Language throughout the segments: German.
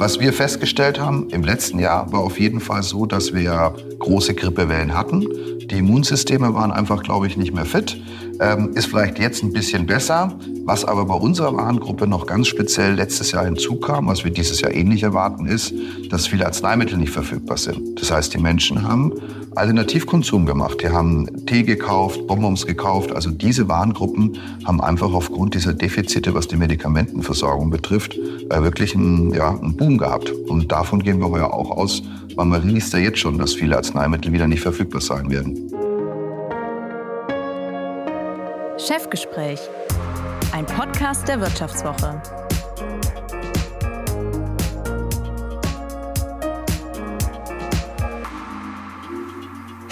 Was wir festgestellt haben im letzten Jahr war auf jeden Fall so, dass wir große Grippewellen hatten. Die Immunsysteme waren einfach, glaube ich, nicht mehr fit. Ähm, ist vielleicht jetzt ein bisschen besser. Was aber bei unserer Warengruppe noch ganz speziell letztes Jahr hinzukam, was wir dieses Jahr ähnlich erwarten, ist, dass viele Arzneimittel nicht verfügbar sind. Das heißt, die Menschen haben Alternativkonsum gemacht. Die haben Tee gekauft, Bonbons gekauft. Also diese Warengruppen haben einfach aufgrund dieser Defizite, was die Medikamentenversorgung betrifft, äh, wirklich einen, ja, einen Boom gehabt. Und davon gehen wir heuer auch aus, weil man liest ja jetzt schon, dass viele Arzneimittel wieder nicht verfügbar sein werden. Chefgespräch, ein Podcast der Wirtschaftswoche.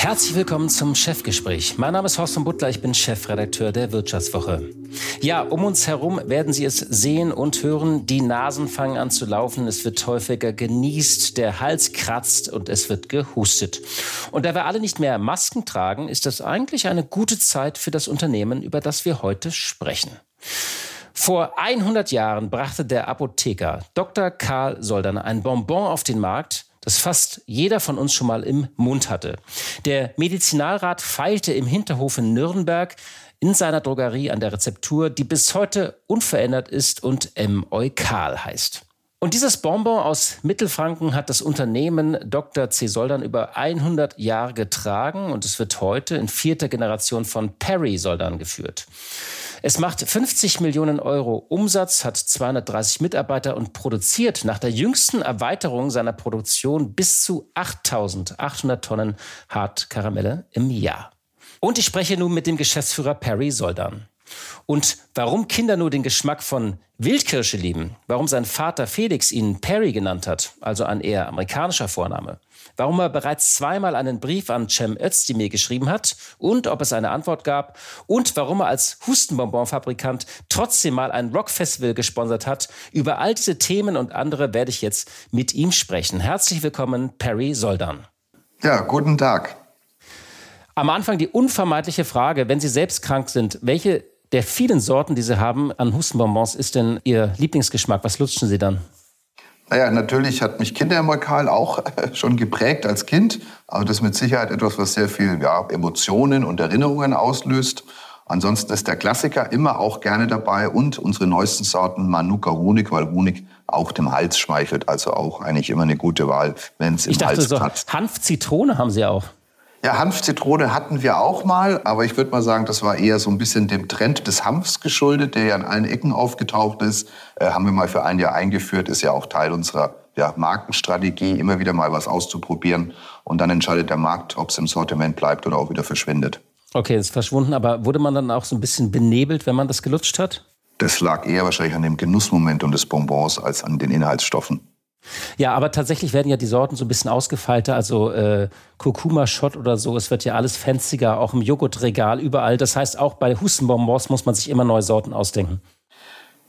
Herzlich willkommen zum Chefgespräch. Mein Name ist Horst von Butler, ich bin Chefredakteur der Wirtschaftswoche. Ja, um uns herum werden Sie es sehen und hören. Die Nasen fangen an zu laufen, es wird häufiger genießt, der Hals kratzt und es wird gehustet. Und da wir alle nicht mehr Masken tragen, ist das eigentlich eine gute Zeit für das Unternehmen, über das wir heute sprechen. Vor 100 Jahren brachte der Apotheker Dr. Karl Soldern ein Bonbon auf den Markt, das fast jeder von uns schon mal im Mund hatte. Der Medizinalrat feilte im Hinterhof in Nürnberg in seiner Drogerie an der Rezeptur, die bis heute unverändert ist und M. Eukal heißt. Und dieses Bonbon aus Mittelfranken hat das Unternehmen Dr. C. Soldern über 100 Jahre getragen und es wird heute in vierter Generation von Perry Soldern geführt. Es macht 50 Millionen Euro Umsatz, hat 230 Mitarbeiter und produziert nach der jüngsten Erweiterung seiner Produktion bis zu 8800 Tonnen Hartkaramelle im Jahr. Und ich spreche nun mit dem Geschäftsführer Perry Soldan. Und warum Kinder nur den Geschmack von Wildkirsche lieben, warum sein Vater Felix ihn Perry genannt hat, also ein eher amerikanischer Vorname, warum er bereits zweimal einen Brief an Cem Özdemir geschrieben hat und ob es eine Antwort gab und warum er als Hustenbonbonfabrikant trotzdem mal ein Rockfestival gesponsert hat. Über all diese Themen und andere werde ich jetzt mit ihm sprechen. Herzlich willkommen, Perry Soldan. Ja, guten Tag. Am Anfang die unvermeidliche Frage, wenn Sie selbst krank sind, welche der vielen Sorten, die Sie haben an Hustenbonbons, ist denn Ihr Lieblingsgeschmack? Was lutschen Sie dann? Naja, natürlich hat mich Kindermolkal auch schon geprägt als Kind. Aber das ist mit Sicherheit etwas, was sehr viel ja, Emotionen und Erinnerungen auslöst. Ansonsten ist der Klassiker immer auch gerne dabei und unsere neuesten Sorten Manuka Honig, weil Honig auch dem Hals schmeichelt. Also auch eigentlich immer eine gute Wahl, wenn es im ich dachte, Hals so Hanf-Zitrone haben Sie auch. Ja, Hanfzitrone hatten wir auch mal, aber ich würde mal sagen, das war eher so ein bisschen dem Trend des Hanfs geschuldet, der ja an allen Ecken aufgetaucht ist. Äh, haben wir mal für ein Jahr eingeführt, ist ja auch Teil unserer ja, Markenstrategie, immer wieder mal was auszuprobieren. Und dann entscheidet der Markt, ob es im Sortiment bleibt oder auch wieder verschwindet. Okay, ist verschwunden, aber wurde man dann auch so ein bisschen benebelt, wenn man das gelutscht hat? Das lag eher wahrscheinlich an dem Genussmomentum des Bonbons als an den Inhaltsstoffen. Ja, aber tatsächlich werden ja die Sorten so ein bisschen ausgefeilter, also äh, Kurkuma-Shot oder so. Es wird ja alles fanziger, auch im Joghurtregal, überall. Das heißt, auch bei Hustenbonbons muss man sich immer neue Sorten ausdenken.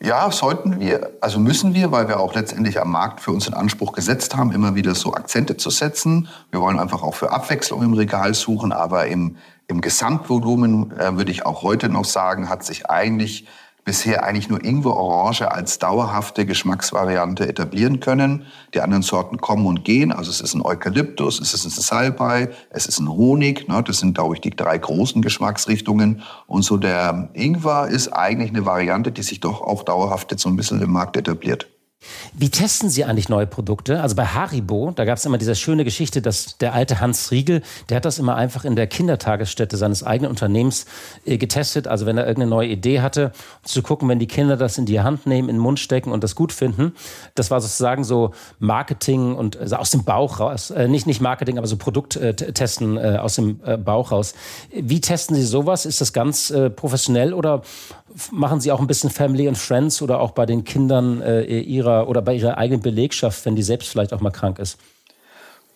Ja, sollten wir, also müssen wir, weil wir auch letztendlich am Markt für uns in Anspruch gesetzt haben, immer wieder so Akzente zu setzen. Wir wollen einfach auch für Abwechslung im Regal suchen, aber im, im Gesamtvolumen äh, würde ich auch heute noch sagen, hat sich eigentlich bisher eigentlich nur Ingwer-Orange als dauerhafte Geschmacksvariante etablieren können. Die anderen Sorten kommen und gehen. Also es ist ein Eukalyptus, es ist ein Salbei, es ist ein Honig. Ne? Das sind, glaube ich, die drei großen Geschmacksrichtungen. Und so der Ingwer ist eigentlich eine Variante, die sich doch auch dauerhaft jetzt so ein bisschen im Markt etabliert. Wie testen Sie eigentlich neue Produkte? Also bei Haribo, da gab es immer diese schöne Geschichte, dass der alte Hans Riegel, der hat das immer einfach in der Kindertagesstätte seines eigenen Unternehmens äh, getestet. Also wenn er irgendeine neue Idee hatte, zu gucken, wenn die Kinder das in die Hand nehmen, in den Mund stecken und das gut finden. Das war sozusagen so Marketing und also aus dem Bauch raus. Äh, nicht, nicht Marketing, aber so Produkttesten äh, aus dem Bauch raus. Wie testen Sie sowas? Ist das ganz professionell oder machen Sie auch ein bisschen Family and Friends oder auch bei den Kindern äh, ihrer oder bei ihrer eigenen Belegschaft, wenn die selbst vielleicht auch mal krank ist?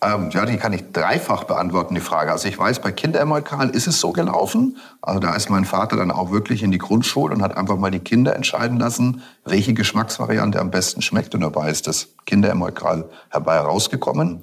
Ähm, ja, die kann ich dreifach beantworten, die Frage. Also ich weiß, bei Kinderemolkal ist es so gelaufen. Also da ist mein Vater dann auch wirklich in die Grundschule und hat einfach mal die Kinder entscheiden lassen, welche Geschmacksvariante am besten schmeckt. Und dabei ist das Kinderemolkal herbei rausgekommen.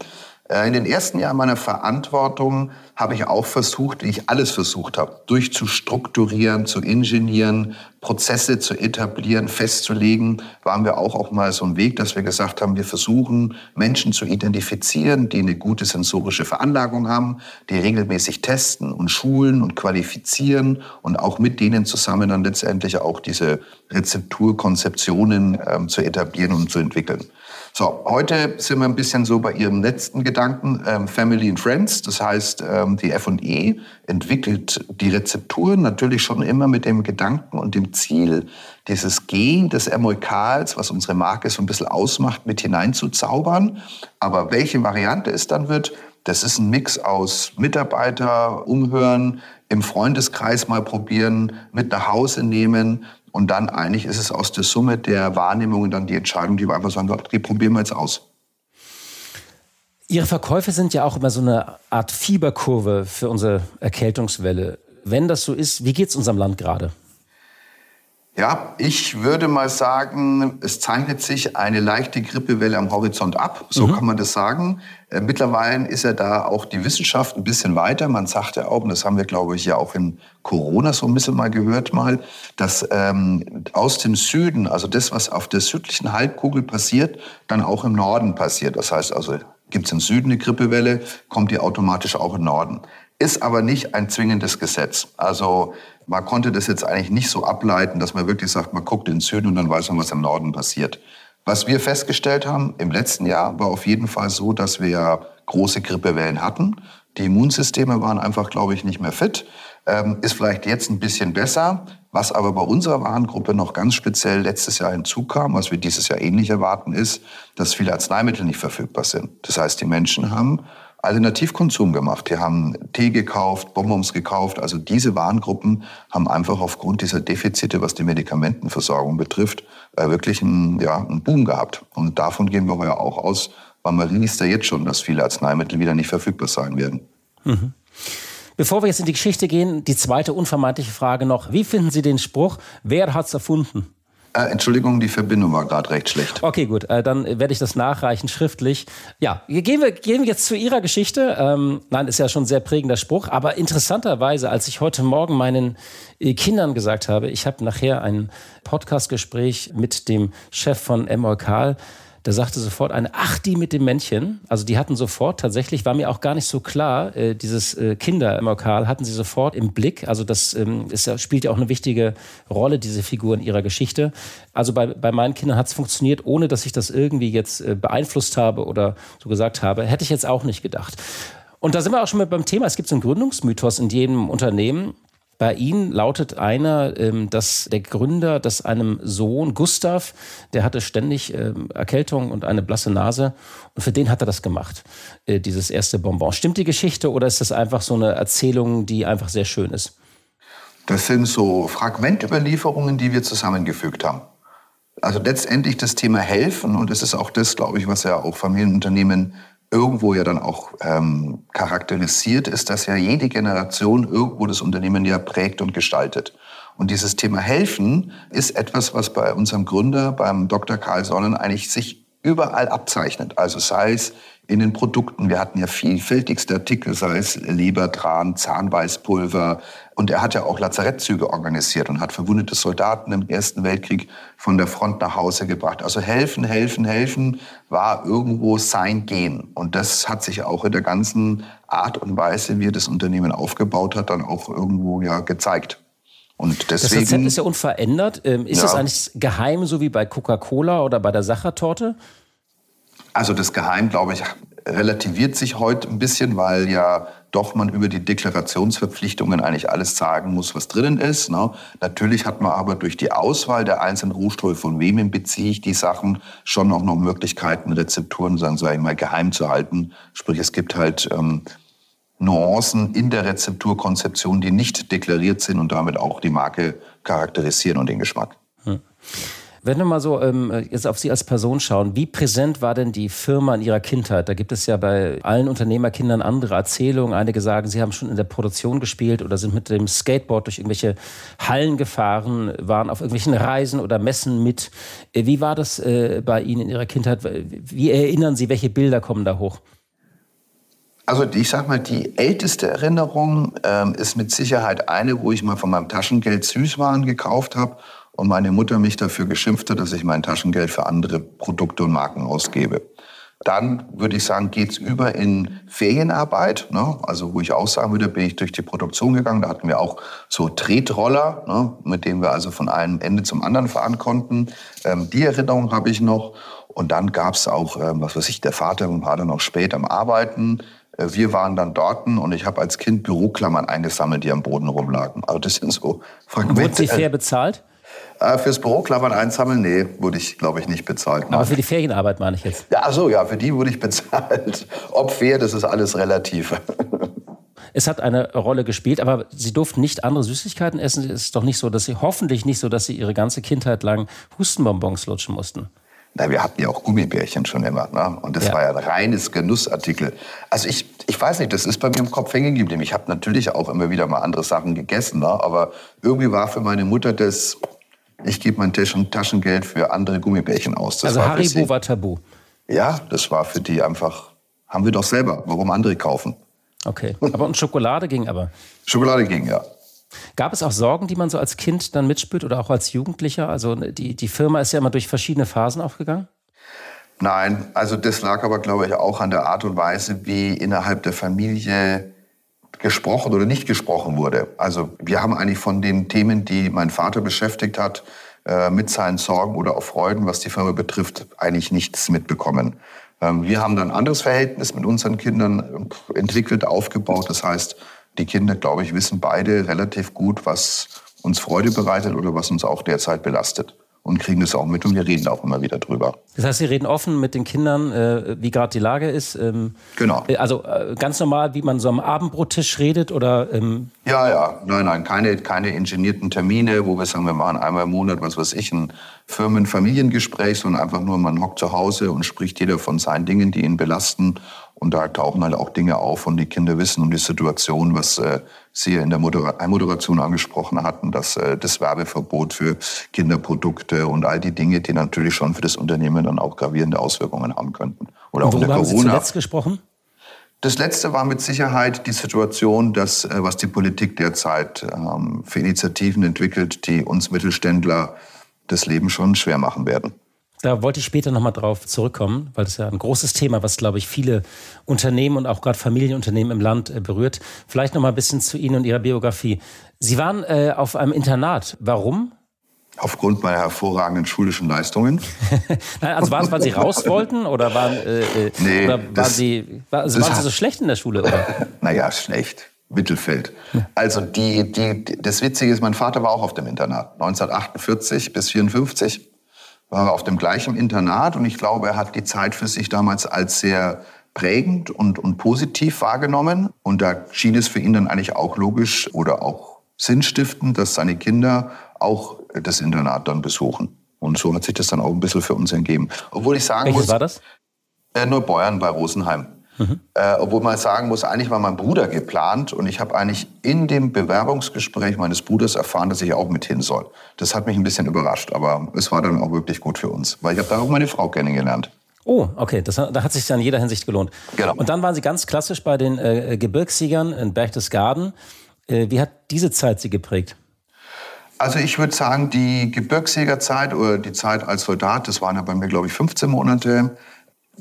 Äh, in den ersten Jahren meiner Verantwortung habe ich auch versucht, wie ich alles versucht habe, durchzustrukturieren, zu ingenieren, Prozesse zu etablieren, festzulegen, waren wir auch, auch mal so ein Weg, dass wir gesagt haben, wir versuchen, Menschen zu identifizieren, die eine gute sensorische Veranlagung haben, die regelmäßig testen und schulen und qualifizieren und auch mit denen zusammen dann letztendlich auch diese Rezepturkonzeptionen ähm, zu etablieren und zu entwickeln. So, heute sind wir ein bisschen so bei Ihrem letzten Gedanken, ähm, Family and Friends. Das heißt, ähm, die F&E entwickelt die Rezepturen natürlich schon immer mit dem Gedanken und dem Ziel, dieses Gen des Emulkals, was unsere Marke so ein bisschen ausmacht, mit hineinzuzaubern. Aber welche Variante es dann wird, das ist ein Mix aus Mitarbeiter umhören, im Freundeskreis mal probieren, mit nach Hause nehmen, und dann eigentlich ist es aus der Summe der Wahrnehmungen dann die Entscheidung, die wir einfach sagen, die probieren wir jetzt aus. Ihre Verkäufe sind ja auch immer so eine Art Fieberkurve für unsere Erkältungswelle. Wenn das so ist, wie geht es unserem Land gerade? Ja, ich würde mal sagen, es zeichnet sich eine leichte Grippewelle am Horizont ab. So mhm. kann man das sagen. Äh, mittlerweile ist ja da auch die Wissenschaft ein bisschen weiter. Man sagt ja auch, und das haben wir, glaube ich, ja auch in Corona so ein bisschen mal gehört mal, dass ähm, aus dem Süden, also das, was auf der südlichen Halbkugel passiert, dann auch im Norden passiert. Das heißt also, gibt es im Süden eine Grippewelle, kommt die automatisch auch im Norden. Ist aber nicht ein zwingendes Gesetz. Also man konnte das jetzt eigentlich nicht so ableiten, dass man wirklich sagt, man guckt in den Süden und dann weiß man, was im Norden passiert. Was wir festgestellt haben im letzten Jahr war auf jeden Fall so, dass wir große Grippewellen hatten. Die Immunsysteme waren einfach, glaube ich, nicht mehr fit. Ähm, ist vielleicht jetzt ein bisschen besser. Was aber bei unserer Warengruppe noch ganz speziell letztes Jahr hinzukam, was wir dieses Jahr ähnlich erwarten, ist, dass viele Arzneimittel nicht verfügbar sind. Das heißt, die Menschen haben Alternativkonsum gemacht. Die haben Tee gekauft, Bonbons gekauft. Also diese Warengruppen haben einfach aufgrund dieser Defizite, was die Medikamentenversorgung betrifft, äh, wirklich einen, ja, einen Boom gehabt. Und davon gehen wir ja auch aus, weil man liest ja jetzt schon, dass viele Arzneimittel wieder nicht verfügbar sein werden. Mhm. Bevor wir jetzt in die Geschichte gehen, die zweite unvermeidliche Frage noch. Wie finden Sie den Spruch, wer hat's erfunden? Äh, Entschuldigung, die Verbindung war gerade recht schlecht. Okay, gut. Äh, dann werde ich das nachreichen schriftlich. Ja, gehen wir, gehen wir jetzt zu Ihrer Geschichte. Ähm, nein, ist ja schon ein sehr prägender Spruch. Aber interessanterweise, als ich heute Morgen meinen äh, Kindern gesagt habe, ich habe nachher ein Podcastgespräch mit dem Chef von Emolkal, da sagte sofort eine, ach, die mit dem Männchen. Also die hatten sofort, tatsächlich war mir auch gar nicht so klar, äh, dieses äh, Kinder im Lokal hatten sie sofort im Blick. Also das ähm, ist, spielt ja auch eine wichtige Rolle, diese Figur in ihrer Geschichte. Also bei, bei meinen Kindern hat es funktioniert, ohne dass ich das irgendwie jetzt äh, beeinflusst habe oder so gesagt habe. Hätte ich jetzt auch nicht gedacht. Und da sind wir auch schon mal beim Thema. Es gibt so einen Gründungsmythos in jedem Unternehmen. Bei Ihnen lautet einer, ähm, dass der Gründer, dass einem Sohn Gustav, der hatte ständig ähm, Erkältung und eine blasse Nase und für den hat er das gemacht, äh, dieses erste Bonbon. Stimmt die Geschichte oder ist das einfach so eine Erzählung, die einfach sehr schön ist? Das sind so Fragmentüberlieferungen, die wir zusammengefügt haben. Also letztendlich das Thema helfen und es ist auch das, glaube ich, was ja auch Familienunternehmen irgendwo ja dann auch ähm, charakterisiert, ist, dass ja jede Generation irgendwo das Unternehmen ja prägt und gestaltet. Und dieses Thema Helfen ist etwas, was bei unserem Gründer, beim Dr. Karl Sonnen, eigentlich sich überall abzeichnet. Also sei es in den Produkten. Wir hatten ja vielfältigste Artikel, sei es Lebertran, Zahnbeißpulver. Und er hat ja auch Lazarettzüge organisiert und hat verwundete Soldaten im Ersten Weltkrieg von der Front nach Hause gebracht. Also helfen, helfen, helfen war irgendwo sein Gen. Und das hat sich auch in der ganzen Art und Weise, wie er das Unternehmen aufgebaut hat, dann auch irgendwo ja gezeigt. Und deswegen, das Rezept ist ja unverändert. Ähm, ist ja. das eigentlich geheim, so wie bei Coca-Cola oder bei der Sachertorte? Also das Geheim, glaube ich, relativiert sich heute ein bisschen, weil ja doch man über die Deklarationsverpflichtungen eigentlich alles sagen muss, was drinnen ist. Ne? Natürlich hat man aber durch die Auswahl der einzelnen Rohstoffe, von wem beziehe ich die Sachen, schon auch noch Möglichkeiten, Rezepturen, sagen sage ich mal, geheim zu halten. Sprich, es gibt halt ähm, Nuancen in der Rezepturkonzeption, die nicht deklariert sind und damit auch die Marke charakterisieren und den Geschmack. Hm. Wenn wir mal so ähm, jetzt auf Sie als Person schauen, wie präsent war denn die Firma in Ihrer Kindheit? Da gibt es ja bei allen Unternehmerkindern andere Erzählungen. Einige sagen, sie haben schon in der Produktion gespielt oder sind mit dem Skateboard durch irgendwelche Hallen gefahren, waren auf irgendwelchen Reisen oder Messen mit. Äh, wie war das äh, bei Ihnen in Ihrer Kindheit? Wie erinnern Sie, welche Bilder kommen da hoch? Also ich sag mal, die älteste Erinnerung ähm, ist mit Sicherheit eine, wo ich mal von meinem Taschengeld Süßwaren gekauft habe und meine Mutter mich dafür geschimpft hat, dass ich mein Taschengeld für andere Produkte und Marken ausgebe. Dann würde ich sagen, geht's über in Ferienarbeit. Ne? Also wo ich auch sagen würde, bin ich durch die Produktion gegangen. Da hatten wir auch so Tretroller, ne? mit denen wir also von einem Ende zum anderen fahren konnten. Ähm, die Erinnerung habe ich noch. Und dann gab's auch, ähm, was weiß ich, der Vater war dann auch spät am Arbeiten. Äh, wir waren dann dort und ich habe als Kind Büroklammern eingesammelt, die am Boden rumlagen. Also das sind so Fragmente. Wurden Sie fair bezahlt? Äh, fürs Büroklammern einsammeln, nee, wurde ich, glaube ich, nicht bezahlt. Aber für die Ferienarbeit meine ich jetzt. Ja, so, ja, für die wurde ich bezahlt. Ob fair, das ist alles relativ. Es hat eine Rolle gespielt, aber Sie durften nicht andere Süßigkeiten essen. Es ist doch nicht so, dass Sie, hoffentlich nicht so, dass Sie Ihre ganze Kindheit lang Hustenbonbons lutschen mussten. Na, wir hatten ja auch Gummibärchen schon immer. Ne? Und das ja. war ja ein reines Genussartikel. Also ich, ich weiß nicht, das ist bei mir im Kopf hängen geblieben. Ich habe natürlich auch immer wieder mal andere Sachen gegessen. Ne? Aber irgendwie war für meine Mutter das ich gebe mein Taschengeld für andere Gummibärchen aus. Das also war Haribo war tabu? Ja, das war für die einfach, haben wir doch selber, warum andere kaufen. Okay, aber und Schokolade ging aber? Schokolade ging, ja. Gab es auch Sorgen, die man so als Kind dann mitspürt oder auch als Jugendlicher? Also die, die Firma ist ja immer durch verschiedene Phasen aufgegangen. Nein, also das lag aber, glaube ich, auch an der Art und Weise, wie innerhalb der Familie gesprochen oder nicht gesprochen wurde. Also wir haben eigentlich von den Themen, die mein Vater beschäftigt hat, äh, mit seinen Sorgen oder auch Freuden, was die Firma betrifft, eigentlich nichts mitbekommen. Ähm, wir haben dann ein anderes Verhältnis mit unseren Kindern äh, entwickelt, aufgebaut. Das heißt, die Kinder, glaube ich, wissen beide relativ gut, was uns Freude bereitet oder was uns auch derzeit belastet und kriegen das auch mit und wir reden auch immer wieder drüber. Das heißt, Sie reden offen mit den Kindern, äh, wie gerade die Lage ist? Ähm, genau. Äh, also äh, ganz normal, wie man so am Abendbrottisch redet oder? Ähm ja, ja, nein, nein, keine, keine ingenierten Termine, wo wir sagen, wir machen einmal im Monat, was weiß ich, ein Firmen-Familiengespräch, sondern einfach nur, man hockt zu Hause und spricht jeder von seinen Dingen, die ihn belasten und da tauchen halt auch Dinge auf und die Kinder wissen um die Situation, was äh, Sie in der Moder Moderation angesprochen hatten, dass äh, das Werbeverbot für Kinderprodukte und all die Dinge, die natürlich schon für das Unternehmen dann auch gravierende Auswirkungen haben könnten. Oder und auch in der haben Corona. Sie zuletzt gesprochen? Das letzte war mit Sicherheit die Situation, dass, äh, was die Politik derzeit ähm, für Initiativen entwickelt, die uns Mittelständler das Leben schon schwer machen werden. Da wollte ich später nochmal drauf zurückkommen, weil das ja ein großes Thema, was, glaube ich, viele Unternehmen und auch gerade Familienunternehmen im Land äh, berührt. Vielleicht nochmal ein bisschen zu Ihnen und Ihrer Biografie. Sie waren äh, auf einem Internat. Warum? Aufgrund meiner hervorragenden schulischen Leistungen. Nein, also waren es, weil Sie raus wollten oder waren, äh, äh nee, oder waren, das, Sie, war, also waren Sie so schlecht in der Schule? Oder? naja, schlecht. Mittelfeld. Also die, die, das Witzige ist, mein Vater war auch auf dem Internat. 1948 bis 1954 war er auf dem gleichen Internat und ich glaube, er hat die Zeit für sich damals als sehr prägend und, und positiv wahrgenommen. Und da schien es für ihn dann eigentlich auch logisch oder auch sinnstiftend, dass seine Kinder auch das Internat dann besuchen. Und so hat sich das dann auch ein bisschen für uns ergeben. Obwohl ich sagen Welches muss... war das? Äh, Neubeuern bei Rosenheim. Mhm. Äh, obwohl man sagen muss, eigentlich war mein Bruder geplant und ich habe eigentlich in dem Bewerbungsgespräch meines Bruders erfahren, dass ich auch mit hin soll. Das hat mich ein bisschen überrascht, aber es war dann auch wirklich gut für uns, weil ich habe da auch meine Frau kennengelernt. Oh, okay, das, da hat sich ja in jeder Hinsicht gelohnt. Genau. Und dann waren Sie ganz klassisch bei den äh, Gebirgssiegern in Berchtesgaden. Äh, wie hat diese Zeit Sie geprägt? Also ich würde sagen, die Gebirgsjägerzeit oder die Zeit als Soldat, das waren ja bei mir, glaube ich, 15 Monate,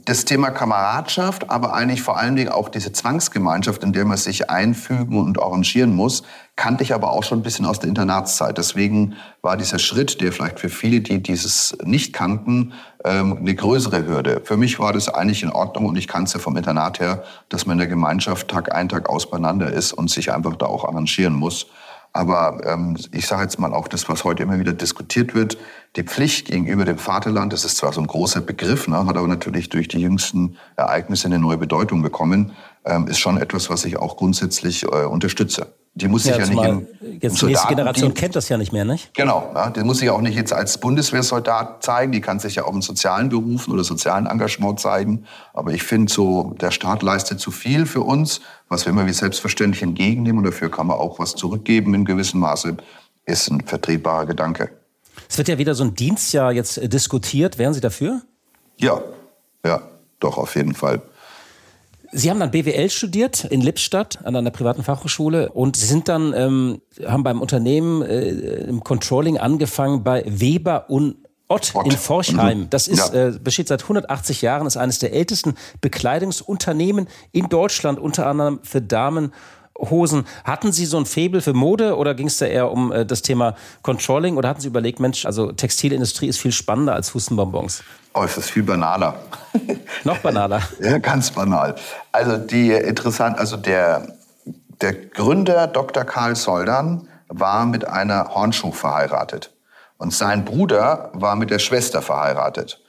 das Thema Kameradschaft, aber eigentlich vor allen Dingen auch diese Zwangsgemeinschaft, in der man sich einfügen und arrangieren muss, kannte ich aber auch schon ein bisschen aus der Internatszeit. Deswegen war dieser Schritt, der vielleicht für viele, die dieses nicht kannten, ähm, eine größere Hürde. Für mich war das eigentlich in Ordnung und ich kannte ja vom Internat her, dass man in der Gemeinschaft Tag ein, Tag aus beieinander ist und sich einfach da auch arrangieren muss. Aber ähm, ich sage jetzt mal auch das, was heute immer wieder diskutiert wird, die Pflicht gegenüber dem Vaterland, das ist zwar so ein großer Begriff, ne, hat aber natürlich durch die jüngsten Ereignisse eine neue Bedeutung bekommen, ähm, ist schon etwas, was ich auch grundsätzlich äh, unterstütze. Die muss sich ja, ja nicht im, Jetzt die nächste Generation kennt das ja nicht mehr, nicht? Genau. Ja, die muss sich auch nicht jetzt als Bundeswehrsoldat zeigen. Die kann sich ja auch in sozialen Berufen oder sozialen Engagement zeigen. Aber ich finde so, der Staat leistet zu viel für uns, was wir immer wie selbstverständlich entgegennehmen. Und dafür kann man auch was zurückgeben in gewissem Maße. Ist ein vertretbarer Gedanke. Es wird ja wieder so ein Dienstjahr jetzt äh, diskutiert. Wären Sie dafür? Ja, ja, doch, auf jeden Fall. Sie haben dann BWL studiert in Lippstadt an einer privaten Fachhochschule und Sie sind dann, ähm, haben beim Unternehmen äh, im Controlling angefangen bei Weber und Ott, Ott. in Forchheim. Das ist, ja. äh, besteht seit 180 Jahren, ist eines der ältesten Bekleidungsunternehmen in Deutschland, unter anderem für Damen Hosen. Hatten Sie so ein Faible für Mode oder ging es da eher um äh, das Thema Controlling oder hatten Sie überlegt, Mensch, also Textilindustrie ist viel spannender als Hustenbonbons? Oh, es ist viel banaler. Noch banaler? ja, ganz banal. Also die interessant, also der, der Gründer Dr. Karl Soldan war mit einer Hornschuh verheiratet. Und sein Bruder war mit der Schwester verheiratet.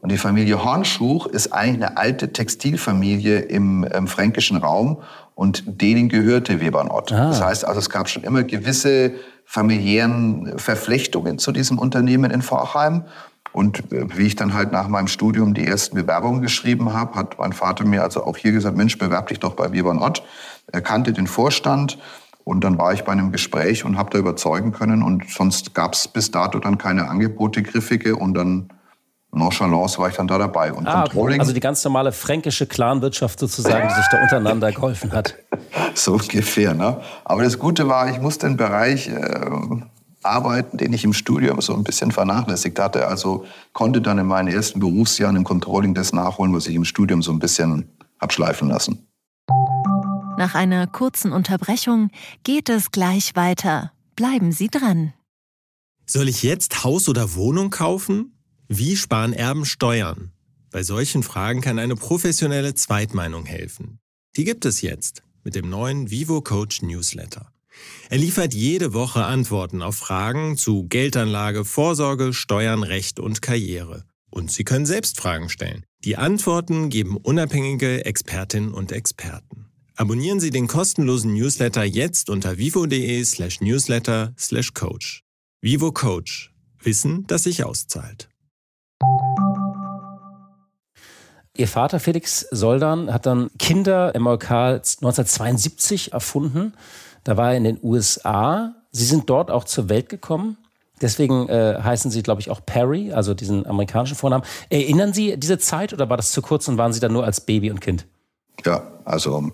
Und die Familie Hornschuch ist eigentlich eine alte Textilfamilie im, im fränkischen Raum und denen gehörte Webernott. Ah. Das heißt also, es gab schon immer gewisse familiären Verflechtungen zu diesem Unternehmen in Vorheim. Und äh, wie ich dann halt nach meinem Studium die ersten Bewerbungen geschrieben habe, hat mein Vater mir also auch hier gesagt, Mensch, bewerb dich doch bei Weber Ott. Er kannte den Vorstand und dann war ich bei einem Gespräch und habe da überzeugen können und sonst gab es bis dato dann keine Angebote, griffige und dann Nonchalance war ich dann da dabei. Und ah, Controlling. Also die ganz normale fränkische Clanwirtschaft sozusagen, die sich da untereinander geholfen hat. So ungefähr, ne? Aber das Gute war, ich musste den Bereich äh, arbeiten, den ich im Studium so ein bisschen vernachlässigt hatte. Also konnte dann in meinen ersten Berufsjahren im Controlling das nachholen, was ich im Studium so ein bisschen abschleifen lassen. Nach einer kurzen Unterbrechung geht es gleich weiter. Bleiben Sie dran. Soll ich jetzt Haus oder Wohnung kaufen? Wie sparen Erben Steuern? Bei solchen Fragen kann eine professionelle Zweitmeinung helfen. Die gibt es jetzt mit dem neuen Vivo Coach Newsletter. Er liefert jede Woche Antworten auf Fragen zu Geldanlage, Vorsorge, Steuern, Recht und Karriere. Und Sie können selbst Fragen stellen. Die Antworten geben unabhängige Expertinnen und Experten. Abonnieren Sie den kostenlosen Newsletter jetzt unter vivo.de slash newsletter slash coach. Vivo Coach. Wissen, das sich auszahlt. Ihr Vater Felix Soldan hat dann Kinder im MLK 1972 erfunden. Da war er in den USA. Sie sind dort auch zur Welt gekommen. Deswegen äh, heißen Sie, glaube ich, auch Perry, also diesen amerikanischen Vornamen. Erinnern Sie diese Zeit oder war das zu kurz und waren Sie dann nur als Baby und Kind? Ja, also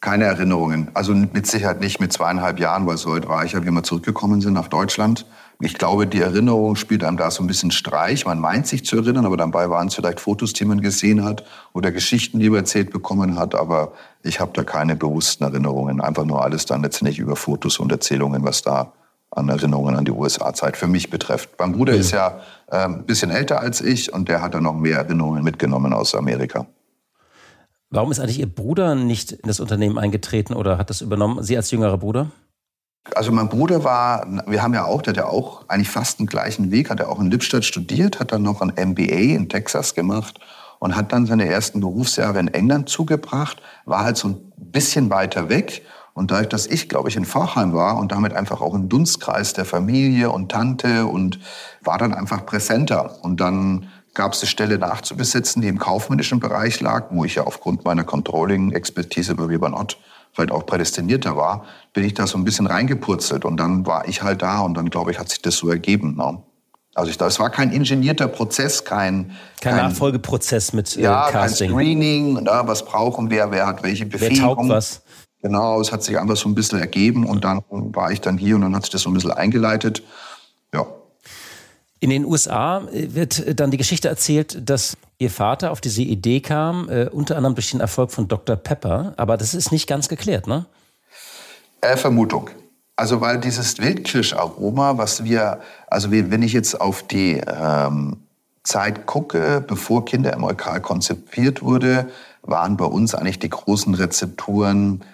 keine Erinnerungen. Also mit Sicherheit nicht mit zweieinhalb Jahren, weil so alt war ich ja, wie wir zurückgekommen sind nach Deutschland. Ich glaube, die Erinnerung spielt einem da so ein bisschen Streich. Man meint sich zu erinnern, aber dabei waren es vielleicht Fotos, die man gesehen hat oder Geschichten, die man erzählt bekommen hat. Aber ich habe da keine bewussten Erinnerungen. Einfach nur alles dann letztendlich über Fotos und Erzählungen, was da an Erinnerungen an die USA-Zeit für mich betrifft. Mein Bruder mhm. ist ja äh, ein bisschen älter als ich und der hat dann noch mehr Erinnerungen mitgenommen aus Amerika. Warum ist eigentlich Ihr Bruder nicht in das Unternehmen eingetreten oder hat das übernommen? Sie als jüngerer Bruder? Also mein Bruder war, wir haben ja auch, der hat ja auch eigentlich fast den gleichen Weg, hat er auch in Lippstadt studiert, hat dann noch ein MBA in Texas gemacht und hat dann seine ersten Berufsjahre in England zugebracht, war halt so ein bisschen weiter weg. Und dadurch, dass ich, glaube ich, in Vorheim war und damit einfach auch im Dunstkreis der Familie und Tante und war dann einfach präsenter. Und dann gab es eine Stelle nachzubesetzen, die im kaufmännischen Bereich lag, wo ich ja aufgrund meiner Controlling-Expertise bei Weber Nord vielleicht auch prädestinierter war, bin ich da so ein bisschen reingepurzelt und dann war ich halt da und dann, glaube ich, hat sich das so ergeben. Ne? Also ich, es war kein ingenierter Prozess, kein... Kein, kein Nachfolgeprozess mit äh, ja, Casting. Kein Screening, ne, was brauchen wir, wer hat welche Befähigung. Wer taugt was. Genau, es hat sich einfach so ein bisschen ergeben und dann war ich dann hier und dann hat sich das so ein bisschen eingeleitet. In den USA wird dann die Geschichte erzählt, dass Ihr Vater auf diese Idee kam, äh, unter anderem durch den Erfolg von Dr. Pepper. Aber das ist nicht ganz geklärt, ne? Äh, Vermutung. Also weil dieses Wildkirscharoma, was wir, also wenn ich jetzt auf die ähm, Zeit gucke, bevor Kinder im Eukal konzipiert wurde, waren bei uns eigentlich die großen Rezepturen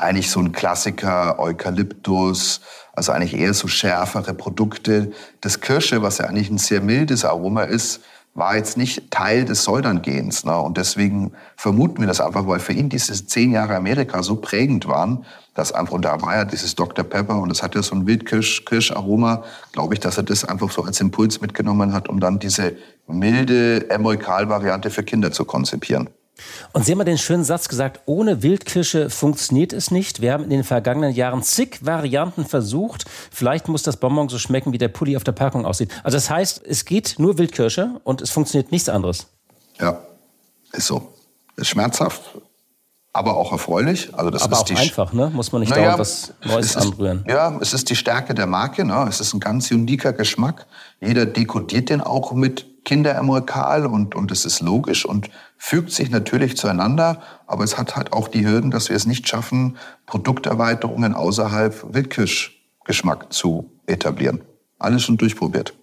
eigentlich so ein Klassiker, Eukalyptus, also eigentlich eher so schärfere Produkte. Das Kirsche, was ja eigentlich ein sehr mildes Aroma ist, war jetzt nicht Teil des Soldern-Gens. Ne? Und deswegen vermuten wir das einfach, weil für ihn diese zehn Jahre Amerika so prägend waren, dass einfach, und da war ja dieses Dr. Pepper und das hat ja so ein Wildkirsch-Aroma, glaube ich, dass er das einfach so als Impuls mitgenommen hat, um dann diese milde Emulkal-Variante für Kinder zu konzipieren. Und Sie haben mal den schönen Satz gesagt, ohne Wildkirsche funktioniert es nicht. Wir haben in den vergangenen Jahren zig Varianten versucht. Vielleicht muss das Bonbon so schmecken, wie der Pulli auf der Packung aussieht. Also das heißt, es geht nur Wildkirsche und es funktioniert nichts anderes. Ja, ist so. Ist schmerzhaft, aber auch erfreulich. Also das aber ist auch die einfach, ne? Muss man nicht naja, dauernd was Neues ist, anrühren. Ja, es ist die Stärke der Marke. Ne? Es ist ein ganz uniker Geschmack. Jeder dekodiert den auch mit Kinderemulkal und, und es ist logisch und fügt sich natürlich zueinander, aber es hat halt auch die Hürden, dass wir es nicht schaffen, Produkterweiterungen außerhalb Wildkirschgeschmack zu etablieren. Alles schon durchprobiert.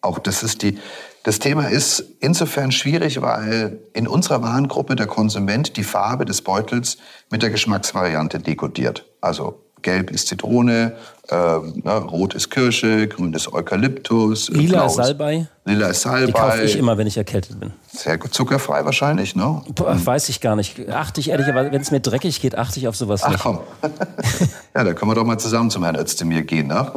Auch das ist die, das Thema ist insofern schwierig, weil in unserer Warengruppe der Konsument die Farbe des Beutels mit der Geschmacksvariante dekodiert. Also gelb ist Zitrone, ähm, ne, rot ist Kirsche, grün ist Eukalyptus. Lila ist Salbei. Lila ist Salbei. Die kaufe ich immer, wenn ich erkältet bin. Sehr gut, zuckerfrei wahrscheinlich, ne? Boah, weiß ich gar nicht. Achte ich ehrlicherweise, wenn es mir dreckig geht, achte ich auf sowas Ach, nicht. komm. ja, da können wir doch mal zusammen zum Herrn Özdemir gehen, ne?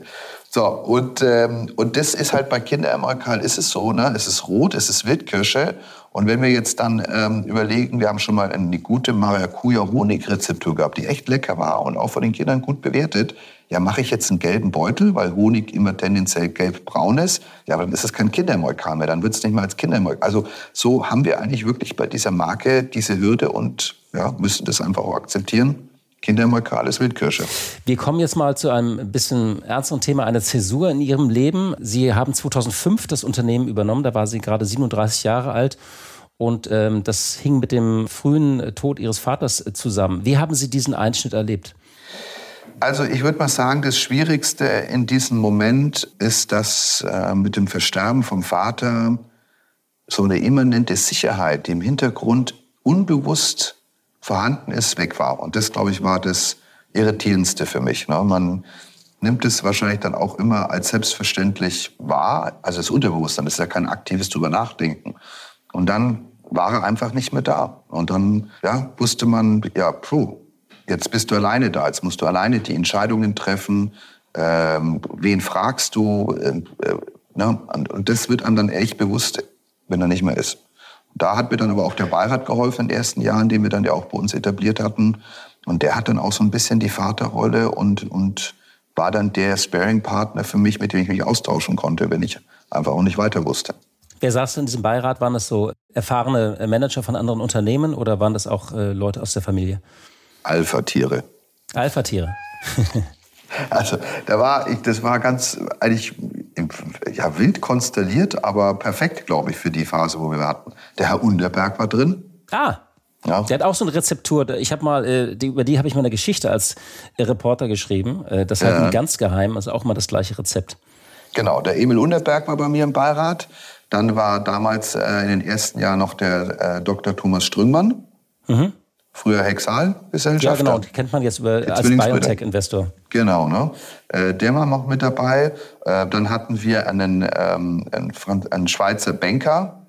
so, und, ähm, und das ist halt bei Kinderemulkal ist es so, ne? Es ist rot, es ist Wildkirsche. Und wenn wir jetzt dann ähm, überlegen, wir haben schon mal eine gute Maracuja-Honig-Rezeptur gehabt, die echt lecker war und auch von den Kindern gut bewertet ja, mache ich jetzt einen gelben Beutel, weil Honig immer tendenziell gelb-braun ist? Ja, aber dann ist es kein Kindermolkan mehr, dann wird es nicht mehr als Kindermolkan. Also so haben wir eigentlich wirklich bei dieser Marke diese Hürde und ja, müssen das einfach auch akzeptieren. Kindermolkan ist Wildkirsche. Wir kommen jetzt mal zu einem bisschen ernsteren Thema, eine Zäsur in Ihrem Leben. Sie haben 2005 das Unternehmen übernommen, da war Sie gerade 37 Jahre alt. Und ähm, das hing mit dem frühen Tod Ihres Vaters zusammen. Wie haben Sie diesen Einschnitt erlebt? Also ich würde mal sagen, das Schwierigste in diesem Moment ist, dass äh, mit dem Versterben vom Vater so eine immanente Sicherheit, die im Hintergrund unbewusst vorhanden ist, weg war. Und das, glaube ich, war das Irritierendste für mich. Ne? Man nimmt es wahrscheinlich dann auch immer als selbstverständlich wahr. Also das Unterbewusstsein, das ist ja kein aktives drüber nachdenken. Und dann war er einfach nicht mehr da. Und dann ja, wusste man, ja, puh, Jetzt bist du alleine da, jetzt musst du alleine die Entscheidungen treffen. Ähm, wen fragst du? Äh, äh, ne? und, und, das wird einem dann echt bewusst, wenn er nicht mehr ist. Da hat mir dann aber auch der Beirat geholfen in den ersten Jahren, den wir dann ja auch bei uns etabliert hatten. Und der hat dann auch so ein bisschen die Vaterrolle und, und war dann der Sparing-Partner für mich, mit dem ich mich austauschen konnte, wenn ich einfach auch nicht weiter wusste. Wer saß in diesem Beirat? Waren das so erfahrene Manager von anderen Unternehmen oder waren das auch äh, Leute aus der Familie? Alpha-Tiere. Alpha-Tiere. also da war ich, das war ganz eigentlich ja, wild konstelliert, aber perfekt, glaube ich, für die Phase, wo wir hatten. Der Herr Underberg war drin. Ah. Ja. Der hat auch so eine Rezeptur. Ich habe mal, äh, die, über die habe ich mal eine Geschichte als Reporter geschrieben. Äh, das ja. halt ganz geheim, also auch mal das gleiche Rezept. Genau, der Emil Underberg war bei mir im Beirat. Dann war damals äh, in den ersten Jahren noch der äh, Dr. Thomas Strüngmann. Mhm früher Hexal-Gesellschaft. Ja, genau, die kennt man jetzt über, als Biotech-Investor. Genau, ne? Äh, der war noch mit dabei. Äh, dann hatten wir einen, ähm, einen, einen Schweizer Banker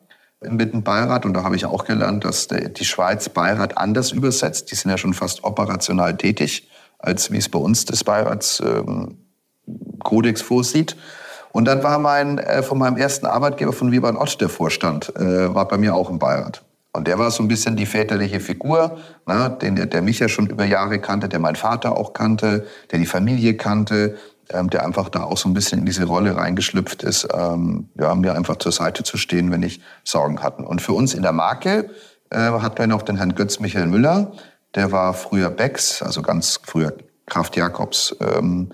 mit dem Beirat und da habe ich auch gelernt, dass die Schweiz Beirat anders übersetzt. Die sind ja schon fast operational tätig, als wie es bei uns des Beiratskodex ähm, vorsieht. Und dann war mein, äh, von meinem ersten Arbeitgeber von Wiebern Ott der Vorstand, äh, war bei mir auch im Beirat. Und der war so ein bisschen die väterliche Figur, ne, den der mich ja schon über Jahre kannte, der mein Vater auch kannte, der die Familie kannte, ähm, der einfach da auch so ein bisschen in diese Rolle reingeschlüpft ist, ähm, ja, mir einfach zur Seite zu stehen, wenn ich Sorgen hatte. Und für uns in der Marke äh, hatten wir noch den Herrn Götz Michael Müller, der war früher Becks, also ganz früher Kraft Jakobs, ähm,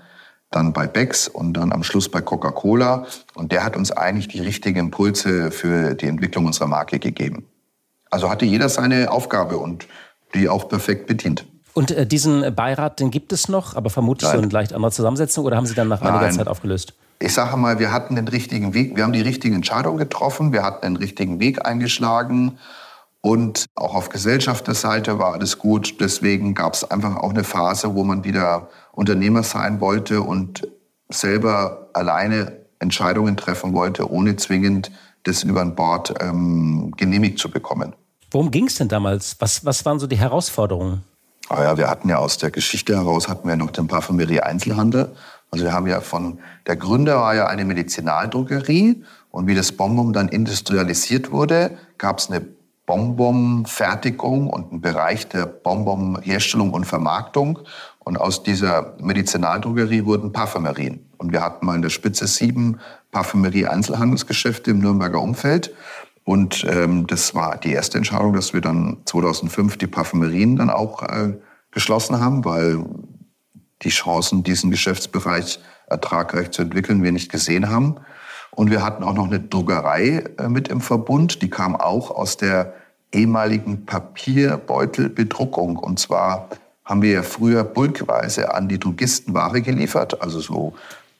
dann bei Becks und dann am Schluss bei Coca-Cola. Und der hat uns eigentlich die richtigen Impulse für die Entwicklung unserer Marke gegeben. Also hatte jeder seine Aufgabe und die auch perfekt bedient. Und äh, diesen Beirat, den gibt es noch, aber vermutlich Nein. so in leicht anderer Zusammensetzung oder haben Sie dann nach einiger. Zeit aufgelöst? Ich sage mal, wir hatten den richtigen Weg, wir haben die richtigen Entscheidungen getroffen, wir hatten den richtigen Weg eingeschlagen und auch auf Gesellschafterseite war alles gut. Deswegen gab es einfach auch eine Phase, wo man wieder Unternehmer sein wollte und selber alleine Entscheidungen treffen wollte, ohne zwingend das über ein Bord ähm, genehmigt zu bekommen. Worum ging es denn damals? Was, was waren so die Herausforderungen? Ah ja, wir hatten ja aus der Geschichte heraus hatten wir noch den Parfümerie-Einzelhandel. Also wir haben ja von, der Gründer war ja eine Medizinaldruckerie und wie das Bonbon dann industrialisiert wurde, gab es eine Bonbon-Fertigung und einen Bereich der Bonbon-Herstellung und Vermarktung. Und aus dieser Medizinaldruckerie wurden Parfümerien. Und wir hatten mal in der Spitze sieben Parfümerie-Einzelhandelsgeschäfte im Nürnberger Umfeld. Und ähm, das war die erste Entscheidung, dass wir dann 2005 die Parfümerien dann auch äh, geschlossen haben, weil die Chancen, diesen Geschäftsbereich ertragreich zu entwickeln, wir nicht gesehen haben. Und wir hatten auch noch eine Druckerei äh, mit im Verbund, die kam auch aus der ehemaligen Papierbeutelbedruckung. Und zwar haben wir ja früher bulkweise an die Drogisten Ware geliefert, also so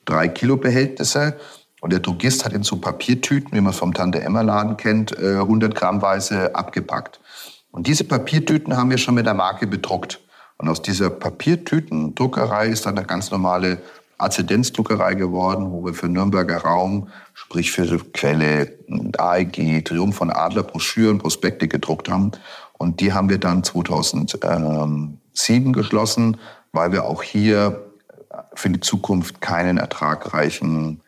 drei Kilo Behältnisse. Und der Drogist hat in so Papiertüten, wie man es vom Tante-Emma-Laden kennt, 100 äh, Grammweise abgepackt. Und diese Papiertüten haben wir schon mit der Marke bedruckt. Und aus dieser Papiertütendruckerei ist dann eine ganz normale Azidenzdruckerei geworden, wo wir für Nürnberger Raum, sprich für Quelle, AEG, Triumph von Adler, Broschüren, Prospekte gedruckt haben. Und die haben wir dann 2007 geschlossen, weil wir auch hier für die Zukunft keinen ertragreichen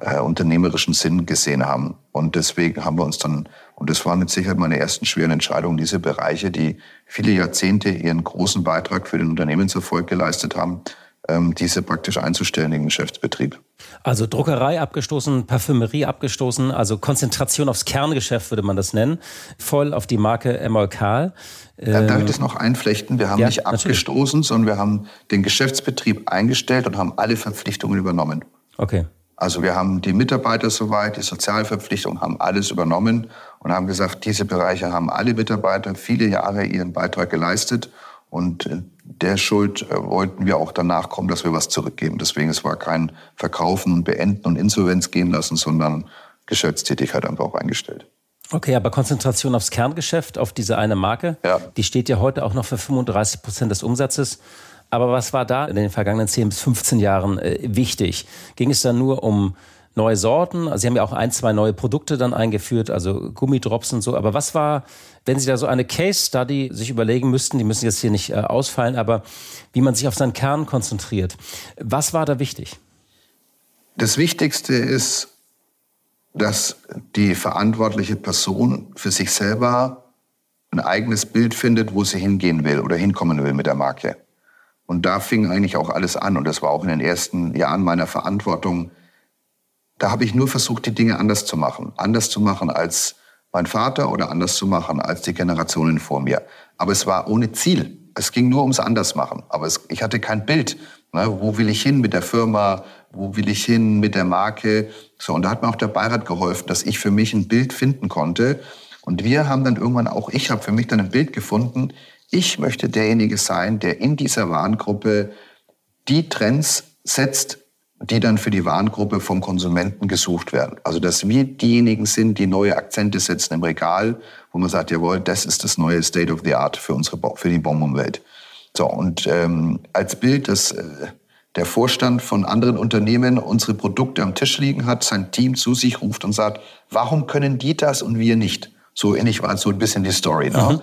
äh, unternehmerischen Sinn gesehen haben. Und deswegen haben wir uns dann, und das war mit Sicherheit meine ersten schweren Entscheidungen, diese Bereiche, die viele Jahrzehnte ihren großen Beitrag für den Unternehmenserfolg geleistet haben, ähm, diese praktisch einzustellen in den Geschäftsbetrieb. Also Druckerei abgestoßen, Parfümerie abgestoßen, also Konzentration aufs Kerngeschäft würde man das nennen, voll auf die Marke Emolkal. Ja, darf ich das noch einflechten? Wir haben ja, nicht abgestoßen, natürlich. sondern wir haben den Geschäftsbetrieb eingestellt und haben alle Verpflichtungen übernommen. Okay. Also wir haben die Mitarbeiter soweit, die Sozialverpflichtungen haben alles übernommen und haben gesagt, diese Bereiche haben alle Mitarbeiter viele Jahre ihren Beitrag geleistet und äh, der Schuld äh, wollten wir auch danach kommen, dass wir was zurückgeben. Deswegen es war kein Verkaufen und Beenden und Insolvenz gehen lassen, sondern Geschäftstätigkeit einfach auch eingestellt. Okay, aber Konzentration aufs Kerngeschäft, auf diese eine Marke, ja. die steht ja heute auch noch für 35 Prozent des Umsatzes. Aber was war da in den vergangenen 10 bis 15 Jahren äh, wichtig? Ging es dann nur um neue Sorten? Also Sie haben ja auch ein, zwei neue Produkte dann eingeführt, also Gummidrops und so. Aber was war, wenn Sie da so eine Case Study sich überlegen müssten, die müssen jetzt hier nicht äh, ausfallen, aber wie man sich auf seinen Kern konzentriert. Was war da wichtig? Das Wichtigste ist, dass die verantwortliche Person für sich selber ein eigenes Bild findet, wo sie hingehen will oder hinkommen will mit der Marke. Und da fing eigentlich auch alles an. Und das war auch in den ersten Jahren meiner Verantwortung. Da habe ich nur versucht, die Dinge anders zu machen. Anders zu machen als mein Vater oder anders zu machen als die Generationen vor mir. Aber es war ohne Ziel. Es ging nur ums Andersmachen. Aber es, ich hatte kein Bild. Ne? Wo will ich hin mit der Firma? Wo will ich hin mit der Marke? So, und da hat mir auch der Beirat geholfen, dass ich für mich ein Bild finden konnte. Und wir haben dann irgendwann auch, ich habe für mich dann ein Bild gefunden, ich möchte derjenige sein, der in dieser Warengruppe die Trends setzt, die dann für die Warengruppe vom Konsumenten gesucht werden. Also dass wir diejenigen sind, die neue Akzente setzen im Regal, wo man sagt, jawohl, das ist das neue State of the Art für unsere für die Bonbonwelt. So und ähm, als Bild, dass äh, der Vorstand von anderen Unternehmen unsere Produkte am Tisch liegen hat, sein Team zu sich ruft und sagt, warum können die das und wir nicht? So ähnlich war so ein bisschen die Story. Ne? Mhm.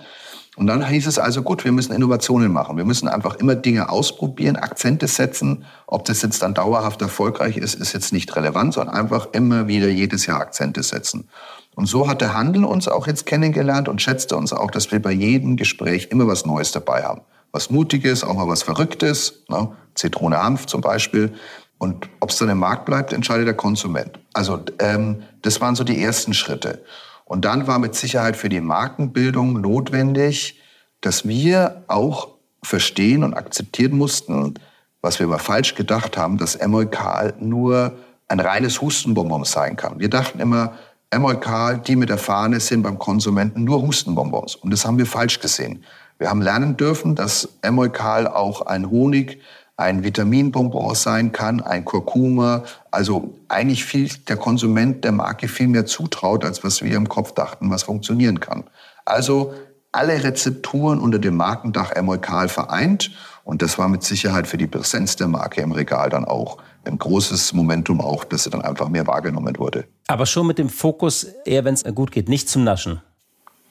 Und dann hieß es also, gut, wir müssen Innovationen machen. Wir müssen einfach immer Dinge ausprobieren, Akzente setzen. Ob das jetzt dann dauerhaft erfolgreich ist, ist jetzt nicht relevant, sondern einfach immer wieder jedes Jahr Akzente setzen. Und so hat der Handel uns auch jetzt kennengelernt und schätzte uns auch, dass wir bei jedem Gespräch immer was Neues dabei haben. Was Mutiges, auch mal was Verrücktes, ne? Zitrone Hanf zum Beispiel. Und ob es dann im Markt bleibt, entscheidet der Konsument. Also ähm, das waren so die ersten Schritte. Und dann war mit Sicherheit für die Markenbildung notwendig, dass wir auch verstehen und akzeptieren mussten, was wir aber falsch gedacht haben, dass Emolkal nur ein reines Hustenbonbon sein kann. Wir dachten immer, Emolkal, die mit der Fahne sind beim Konsumenten nur Hustenbonbons. Und das haben wir falsch gesehen. Wir haben lernen dürfen, dass Emolkal auch ein Honig ein Vitaminbonbon sein kann, ein Kurkuma. Also eigentlich viel der Konsument der Marke viel mehr zutraut, als was wir im Kopf dachten, was funktionieren kann. Also alle Rezepturen unter dem Markendach Emolkal vereint. Und das war mit Sicherheit für die Präsenz der Marke im Regal dann auch ein großes Momentum auch, dass sie dann einfach mehr wahrgenommen wurde. Aber schon mit dem Fokus eher, wenn es gut geht, nicht zum Naschen.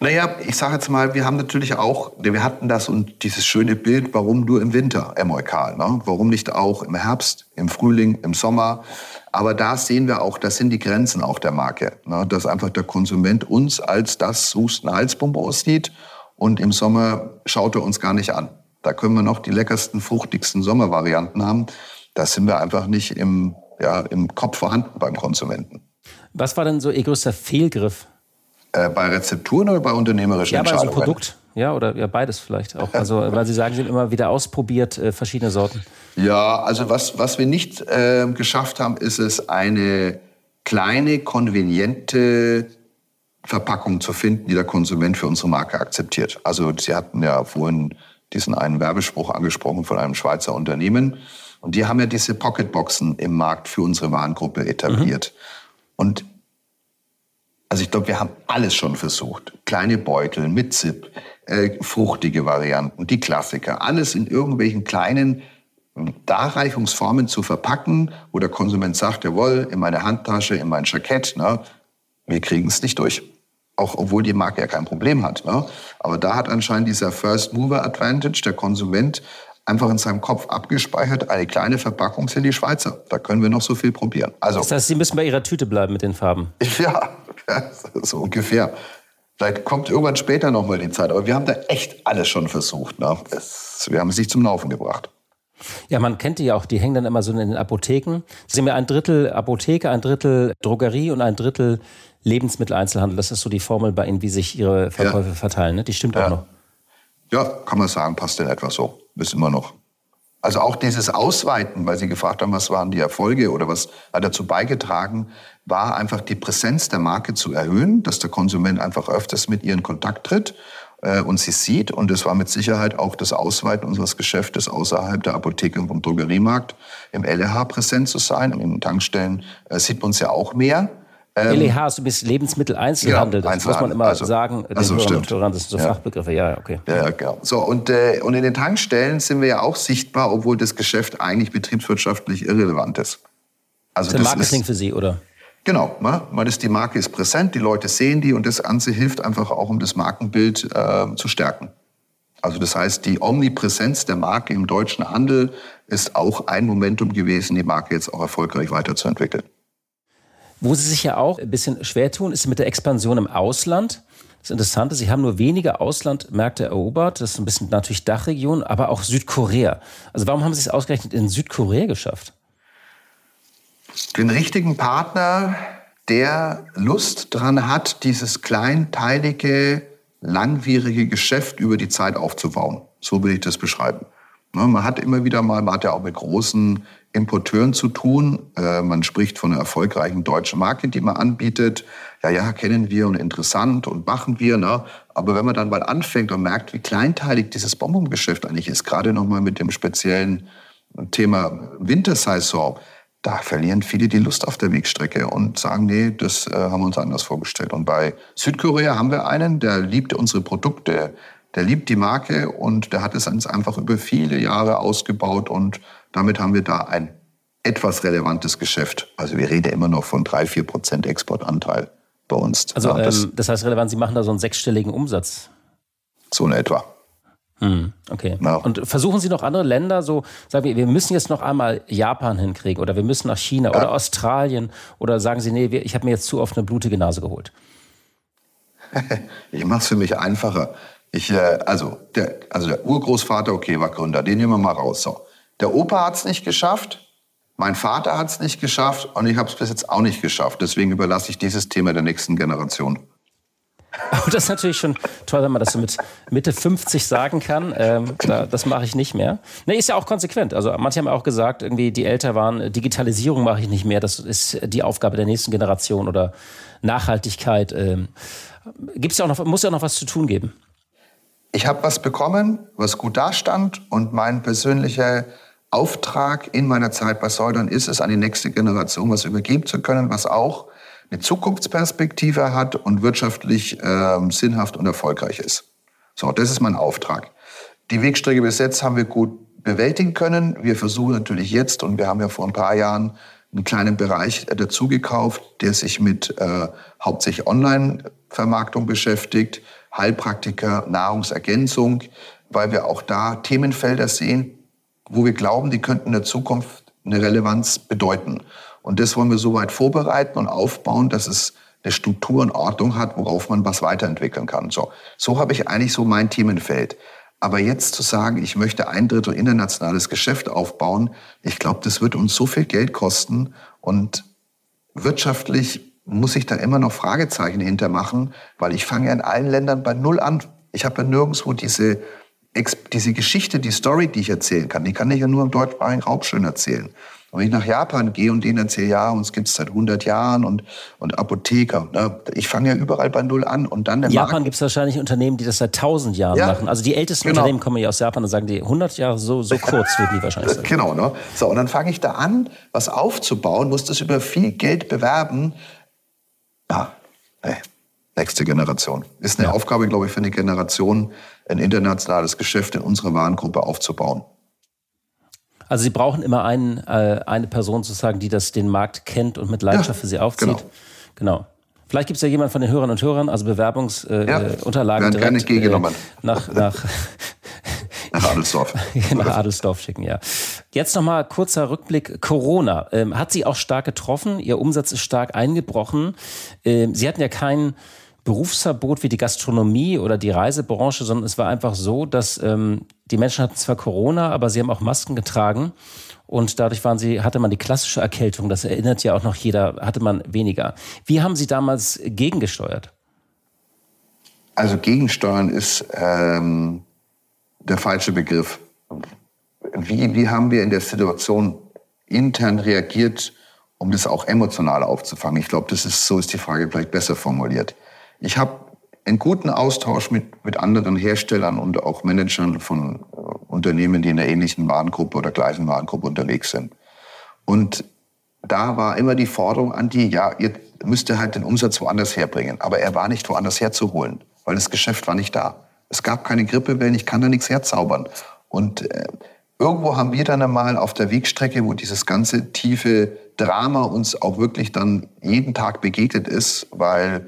Naja, ich sage jetzt mal, wir haben natürlich auch, wir hatten das und dieses schöne Bild, warum nur im Winter Emolkal, ne? warum nicht auch im Herbst, im Frühling, im Sommer. Aber da sehen wir auch, das sind die Grenzen auch der Marke, ne? dass einfach der Konsument uns als das Husten-Halsbonbon sieht und im Sommer schaut er uns gar nicht an. Da können wir noch die leckersten, fruchtigsten Sommervarianten haben. Da sind wir einfach nicht im, ja, im Kopf vorhanden beim Konsumenten. Was war denn so Ihr größter Fehlgriff Äh, bei Rezepturen oder bei unternehmerischen ja, Entscheidungen? Ja, bei so einem Produkt. Ja, oder ja, beides vielleicht auch. Also, weil Sie sagen, Sie haben immer wieder ausprobiert, äh, verschiedene Sorten. Ja, also was, was wir nicht äh, geschafft haben, ist es, eine kleine, konveniente Verpackung zu finden, die der Konsument für unsere Marke akzeptiert. Also Sie hatten ja vorhin diesen einen Werbespruch angesprochen von einem Schweizer Unternehmen. Und die haben ja diese Pocketboxen im Markt für unsere Warengruppe etabliert. Mhm. Und also ich glaube, wir haben alles schon versucht. Kleine Beutel mit Zip, äh, fruchtige Varianten, die Klassiker. Alles in irgendwelchen kleinen Darreichungsformen zu verpacken, wo der Konsument sagt, jawohl, in meine Handtasche, in mein Jackett, ne, wir kriegen es nicht durch. Auch obwohl die Marke ja kein Problem hat. Ne? Aber da hat anscheinend dieser First Mover Advantage, der Konsument, einfach in seinem Kopf abgespeichert, eine kleine Verpackung sind die Schweizer. Da können wir noch so viel probieren. Also, das heißt, Sie müssen bei Ihrer Tüte bleiben mit den Farben. Ja, so ungefähr. Vielleicht kommt irgendwann später noch mal die Zeit. Aber wir haben da echt alles schon versucht. Ne? Es, wir haben es nicht zum Laufen gebracht. Ja, man kennt die ja auch, die hängen dann immer so in den Apotheken. Sie haben ja ein Drittel Apotheke, ein Drittel Drogerie und ein Drittel Lebensmitteleinzelhandel. Das ist so die Formel bei Ihnen, wie sich Ihre Verkäufe ja. verteilen. Ne? Die stimmt ja. auch noch. Ja, kann man sagen, passt in etwa so. Ist immer noch. Also auch dieses Ausweiten, weil Sie gefragt haben, was waren die Erfolge oder was hat dazu beigetragen, war einfach die Präsenz der Marke zu erhöhen, dass der Konsument einfach öfters mit ihr in Kontakt tritt äh, und sie sieht. Und es war mit Sicherheit auch das Ausweiten unseres Geschäftes außerhalb der Apotheke und vom Drogeriemarkt im LEH präsent zu sein. In den Tankstellen äh, sieht man es ja auch mehr. Ähm, LEH ist bis Lebensmitteleinzelhandel. Ja, das muss man immer also, sagen. Also stimmt. Das sind so ja. Fachbegriffe. Ja, okay. Ja, genau. So, und, äh, und in den Tankstellen sind wir ja auch sichtbar, obwohl das Geschäft eigentlich betriebswirtschaftlich irrelevant ist. Also das ist Marketing ist, für Sie, oder? Genau, ne? man ist, die Marke ist präsent, die Leute sehen die und das Ganze hilft einfach auch, um das Markenbild äh, zu stärken. Also das heißt, die Omnipräsenz der Marke im deutschen Handel ist auch ein Momentum gewesen, die Marke jetzt auch erfolgreich weiterzuentwickeln. Wo Sie sich ja auch ein bisschen schwer tun, ist mit der Expansion im Ausland. Das Interessante, Sie haben nur wenige Auslandmärkte erobert. Das ist ein bisschen natürlich Dachregion, aber auch Südkorea. Also warum haben Sie es ausgerechnet in Südkorea geschafft? Den richtigen Partner, der Lust daran hat, dieses kleinteilige, langwierige Geschäft über die Zeit aufzubauen. So will ich das beschreiben. Ne, man hat immer wieder mal, man hat ja auch mit großen Importeuren zu tun. Äh, man spricht von einer erfolgreichen deutschen Marke, die man anbietet. Ja, ja, kennen wir und interessant und machen wir. Ne? Aber wenn man dann mal anfängt und merkt, wie kleinteilig dieses Bonbongeschäft eigentlich ist, gerade nochmal mit dem speziellen Thema Wintersaison, da verlieren viele die Lust auf der Wegstrecke und sagen, nee, das äh, haben wir uns anders vorgestellt. Und bei Südkorea haben wir einen, der liebt unsere Produkte, der liebt die Marke und der hat es uns einfach über viele Jahre ausgebaut und damit haben wir da ein etwas relevantes Geschäft. Also wir reden immer noch von drei, vier Prozent Exportanteil bei uns. Also ja, das, ähm, das heißt relevant, Sie machen da so einen sechsstelligen Umsatz. So in etwa. Hm, okay. Ja. Und versuchen Sie noch andere Länder, so sagen wir, wir müssen jetzt noch einmal Japan hinkriegen oder wir müssen nach China ja. oder Australien oder sagen Sie, nee, ich habe mir jetzt zu oft eine blutige Nase geholt? ich mache es für mich einfacher. Ich, äh, also, der, also der Urgroßvater, okay, war Gründer, den nehmen wir mal raus. So. Der Opa hat es nicht geschafft, mein Vater hat es nicht geschafft und ich habe es bis jetzt auch nicht geschafft. Deswegen überlasse ich dieses Thema der nächsten Generation. Aber das ist natürlich schon toll, wenn man das so mit Mitte 50 sagen kann. Ähm, da, das mache ich nicht mehr. Nee, ist ja auch konsequent. Also manche haben auch gesagt, irgendwie die älter waren, Digitalisierung mache ich nicht mehr. Das ist die Aufgabe der nächsten Generation oder Nachhaltigkeit. Ähm, gibt's ja auch noch, muss ja auch noch was zu tun geben. Ich habe was bekommen, was gut dastand und mein persönlicher Auftrag in meiner Zeit bei Säudern ist es, an die nächste Generation was übergeben zu können, was auch eine Zukunftsperspektive hat und wirtschaftlich ähm, sinnhaft und erfolgreich ist. So, das ist mein Auftrag. Die Wegstrecke bis jetzt haben wir gut bewältigen können. Wir versuchen natürlich jetzt, und wir haben ja vor ein paar Jahren einen kleinen Bereich dazu gekauft, der sich mit äh, hauptsächlich Online-Vermarktung beschäftigt, Heilpraktiker, Nahrungsergänzung, weil wir auch da Themenfelder sehen, wo wir glauben, die könnten in der Zukunft eine Relevanz bedeuten. Und das wollen wir so weit vorbereiten und aufbauen, dass es eine Struktur und Ordnung hat, worauf man was weiterentwickeln kann. So, so habe ich eigentlich so mein Themenfeld. Aber jetzt zu sagen, ich möchte ein Drittel internationales Geschäft aufbauen, ich glaube, das wird uns so viel Geld kosten und wirtschaftlich muss ich da immer noch Fragezeichen hintermachen, weil ich fange ja in allen Ländern bei Null an. Ich habe ja nirgendwo diese, diese Geschichte, die Story, die ich erzählen kann. Die kann ich ja nur im deutschsprachigen Raum schön erzählen. Und wenn ich nach Japan gehe und denen erzähle, ja, uns gibt es seit 100 Jahren und, und Apotheker, ne, ich fange ja überall bei Null an. Und dann In Japan gibt es wahrscheinlich Unternehmen, die das seit 1000 Jahren ja, machen. Also die ältesten genau. Unternehmen kommen ja aus Japan und sagen, die 100 Jahre so, so kurz würden die wahrscheinlich sein. Genau, ne? So, und dann fange ich da an, was aufzubauen, muss das über viel Geld bewerben. Ja, nee. Nächste Generation. Ist eine ja. Aufgabe, glaube ich, für eine Generation, ein internationales Geschäft in unserer Warengruppe aufzubauen. Also Sie brauchen immer einen, äh, eine Person sozusagen, die das den Markt kennt und mit Leidenschaft ja, für Sie aufzieht. Genau. genau. Vielleicht gibt es ja jemand von den Hörern und Hörern, also Bewerbungsunterlagen äh, ja, direkt äh, nach, nach, nach Adelsdorf. nach Adelsdorf schicken, ja. Jetzt nochmal kurzer Rückblick. Corona ähm, hat Sie auch stark getroffen. Ihr Umsatz ist stark eingebrochen. Ähm, Sie hatten ja keinen Berufsverbot wie die Gastronomie oder die Reisebranche, sondern es war einfach so, dass ähm, die Menschen hatten zwar Corona, aber sie haben auch Masken getragen und dadurch waren sie, hatte man die klassische Erkältung, das erinnert ja auch noch jeder, hatte man weniger. Wie haben Sie damals gegengesteuert? Also gegensteuern ist ähm, der falsche Begriff. Wie, wie haben wir in der Situation intern reagiert, um das auch emotional aufzufangen? Ich glaube, das ist so ist die Frage vielleicht besser formuliert. Ich habe einen guten Austausch mit, mit anderen Herstellern und auch Managern von äh, Unternehmen, die in einer ähnlichen Warengruppe oder gleichen Warengruppe unterwegs sind. Und da war immer die Forderung an die, ja, ihr müsst halt den Umsatz woanders herbringen. Aber er war nicht woanders herzuholen, weil das Geschäft war nicht da. Es gab keine Grippewellen, ich kann da nichts herzaubern. Und äh, irgendwo haben wir dann einmal auf der Wegstrecke, wo dieses ganze tiefe Drama uns auch wirklich dann jeden Tag begegnet ist, weil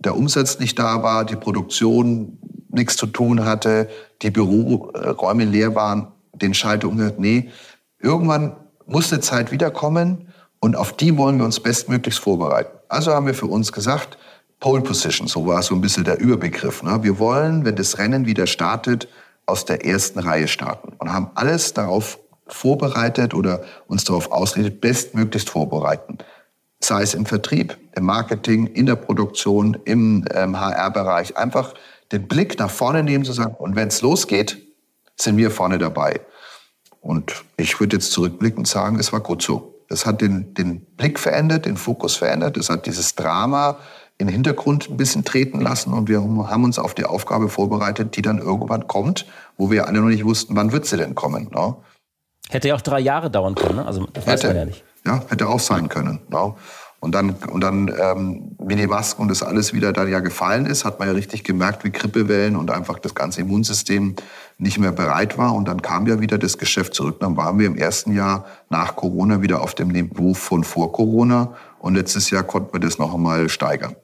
der Umsatz nicht da war, die Produktion nichts zu tun hatte, die Büroräume leer waren, den Schalter umgehört. Nee, irgendwann muss eine Zeit wiederkommen und auf die wollen wir uns bestmöglichst vorbereiten. Also haben wir für uns gesagt, Pole Position, so war so ein bisschen der Überbegriff. Ne? Wir wollen, wenn das Rennen wieder startet, aus der ersten Reihe starten und haben alles darauf vorbereitet oder uns darauf ausredet, bestmöglichst vorbereiten sei es im Vertrieb, im Marketing, in der Produktion, im ähm, HR-Bereich, einfach den Blick nach vorne nehmen zu sagen, und wenn es losgeht, sind wir vorne dabei. Und ich würde jetzt zurückblickend sagen, es war gut so. Das hat den, den Blick verändert, den Fokus verändert. Es hat dieses Drama in den Hintergrund ein bisschen treten lassen und wir haben uns auf die Aufgabe vorbereitet, die dann irgendwann kommt, wo wir alle noch nicht wussten, wann wird sie denn kommen. Ne? Hätte ja auch drei Jahre dauern können, ne? also das weiß man ja nicht. Ja, hätte auch sein können. Ja. Und dann, und dann ähm, Masken und das alles wieder dann ja gefallen ist, hat man ja richtig gemerkt, wie Grippewellen und einfach das ganze Immunsystem nicht mehr bereit war. Und dann kam ja wieder das Geschäft zurück. Dann waren wir im ersten Jahr nach Corona wieder auf dem Niveau von vor Corona. Und letztes Jahr konnten wir das noch einmal steigern.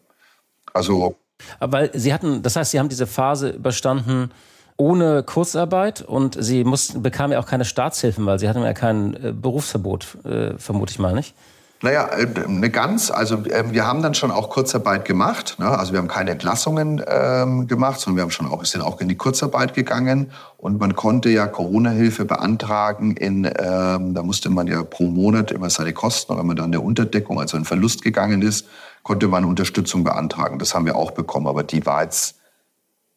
Also. Aber Sie hatten, das heißt, Sie haben diese Phase überstanden, ohne Kurzarbeit und sie mussten, bekamen ja auch keine Staatshilfen, weil sie hatten ja kein äh, Berufsverbot, äh, vermute ich mal, nicht? Naja, eine ganz, also äh, wir haben dann schon auch Kurzarbeit gemacht. Ne? Also wir haben keine Entlassungen ähm, gemacht, sondern wir haben schon auch, sind auch in die Kurzarbeit gegangen. Und man konnte ja Corona-Hilfe beantragen. In, ähm, da musste man ja pro Monat immer seine Kosten, wenn man dann der Unterdeckung, also in Verlust gegangen ist, konnte man Unterstützung beantragen. Das haben wir auch bekommen, aber die war jetzt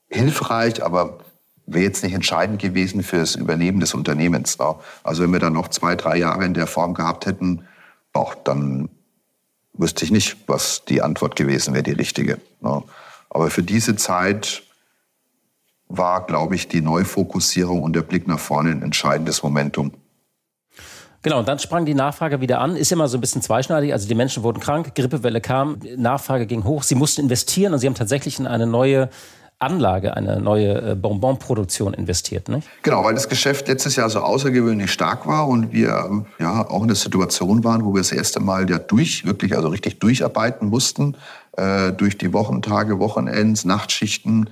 hilfreich, aber wäre jetzt nicht entscheidend gewesen für das Überleben des Unternehmens. Ne? Also wenn wir dann noch zwei, drei Jahre in der Form gehabt hätten, auch dann wüsste ich nicht, was die Antwort gewesen wäre, die richtige. Aber für diese Zeit war, glaube ich, die Neufokussierung und der Blick nach vorne ein entscheidendes Momentum. Genau, und dann sprang die Nachfrage wieder an. Ist immer so ein bisschen zweischneidig. Also die Menschen wurden krank, Grippewelle kam, Nachfrage ging hoch. Sie mussten investieren und sie haben tatsächlich in eine neue Anlage, eine neue äh, Bonbonproduktion investiert, nicht? Genau, weil das Geschäft letztes Jahr so außergewöhnlich stark war und wir ja auch in der Situation waren, wo wir das erste Mal ja durch, wirklich also richtig durcharbeiten mussten, äh, durch die Wochentage, Wochenends, Nachtschichten.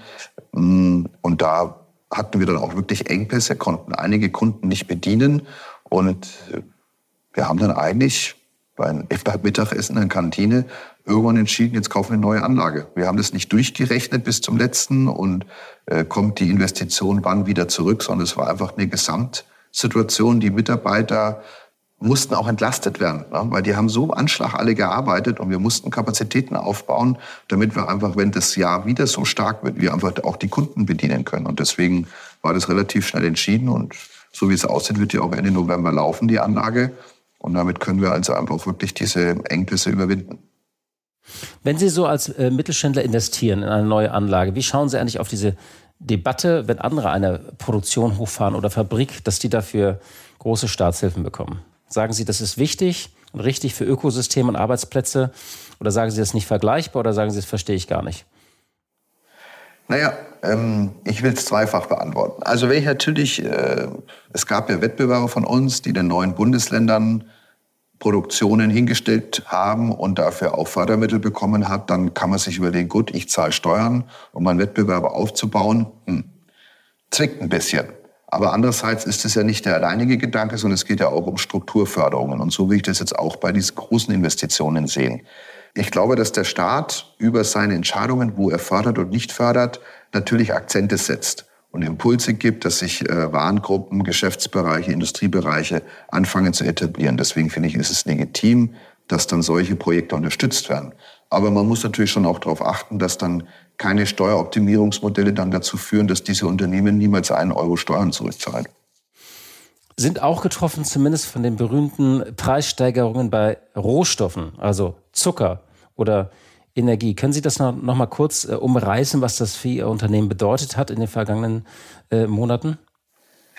Mm, und da hatten wir dann auch wirklich Engpässe, konnten einige Kunden nicht bedienen und wir haben dann eigentlich beim Mittagessen in der Kantine irgendwann entschieden, jetzt kaufen wir eine neue Anlage. Wir haben das nicht durchgerechnet bis zum letzten und äh, kommt die Investition wann wieder zurück, sondern es war einfach eine Gesamtsituation. Die Mitarbeiter mussten auch entlastet werden, ne? weil die haben so Anschlag alle gearbeitet und wir mussten Kapazitäten aufbauen, damit wir einfach, wenn das Jahr wieder so stark wird, wir einfach auch die Kunden bedienen können. Und deswegen war das relativ schnell entschieden und so wie es aussieht, wird ja auch Ende November laufen, die Anlage. Und damit können wir also einfach wirklich diese Engpässe überwinden. Wenn Sie so als äh, Mittelständler investieren in eine neue Anlage, wie schauen Sie eigentlich auf diese Debatte, wenn andere eine Produktion hochfahren oder Fabrik, dass die dafür große Staatshilfen bekommen? Sagen Sie, das ist wichtig und richtig für Ökosysteme und Arbeitsplätze? Oder sagen Sie, das ist nicht vergleichbar oder sagen Sie, das verstehe ich gar nicht? Naja, ähm, ich will es zweifach beantworten. Also wenn ich natürlich, äh, es gab ja Wettbewerber von uns, die den neuen Bundesländern Produktionen hingestellt haben und dafür auch Fördermittel bekommen hat, dann kann man sich überlegen, gut, ich zahle Steuern, um meinen Wettbewerber aufzubauen. Hm. Zwickt ein bisschen. Aber andererseits ist es ja nicht der alleinige Gedanke, sondern es geht ja auch um Strukturförderungen. Und so will ich das jetzt auch bei diesen großen Investitionen sehen. Ich glaube, dass der Staat über seine Entscheidungen, wo er fördert und nicht fördert, natürlich Akzente setzt und Impulse gibt, dass sich äh, Warengruppen, Geschäftsbereiche, Industriebereiche anfangen zu etablieren. Deswegen finde ich, ist es legitim, dass dann solche Projekte unterstützt werden. Aber man muss natürlich schon auch darauf achten, dass dann keine Steueroptimierungsmodelle dann dazu führen, dass diese Unternehmen niemals einen Euro Steuern zurückzahlen. Sind auch getroffen, zumindest von den berühmten Preissteigerungen bei Rohstoffen, also Zucker oder Energie. Können Sie das noch, noch mal kurz äh, umreißen, was das für Ihr Unternehmen bedeutet hat in den vergangenen äh, Monaten?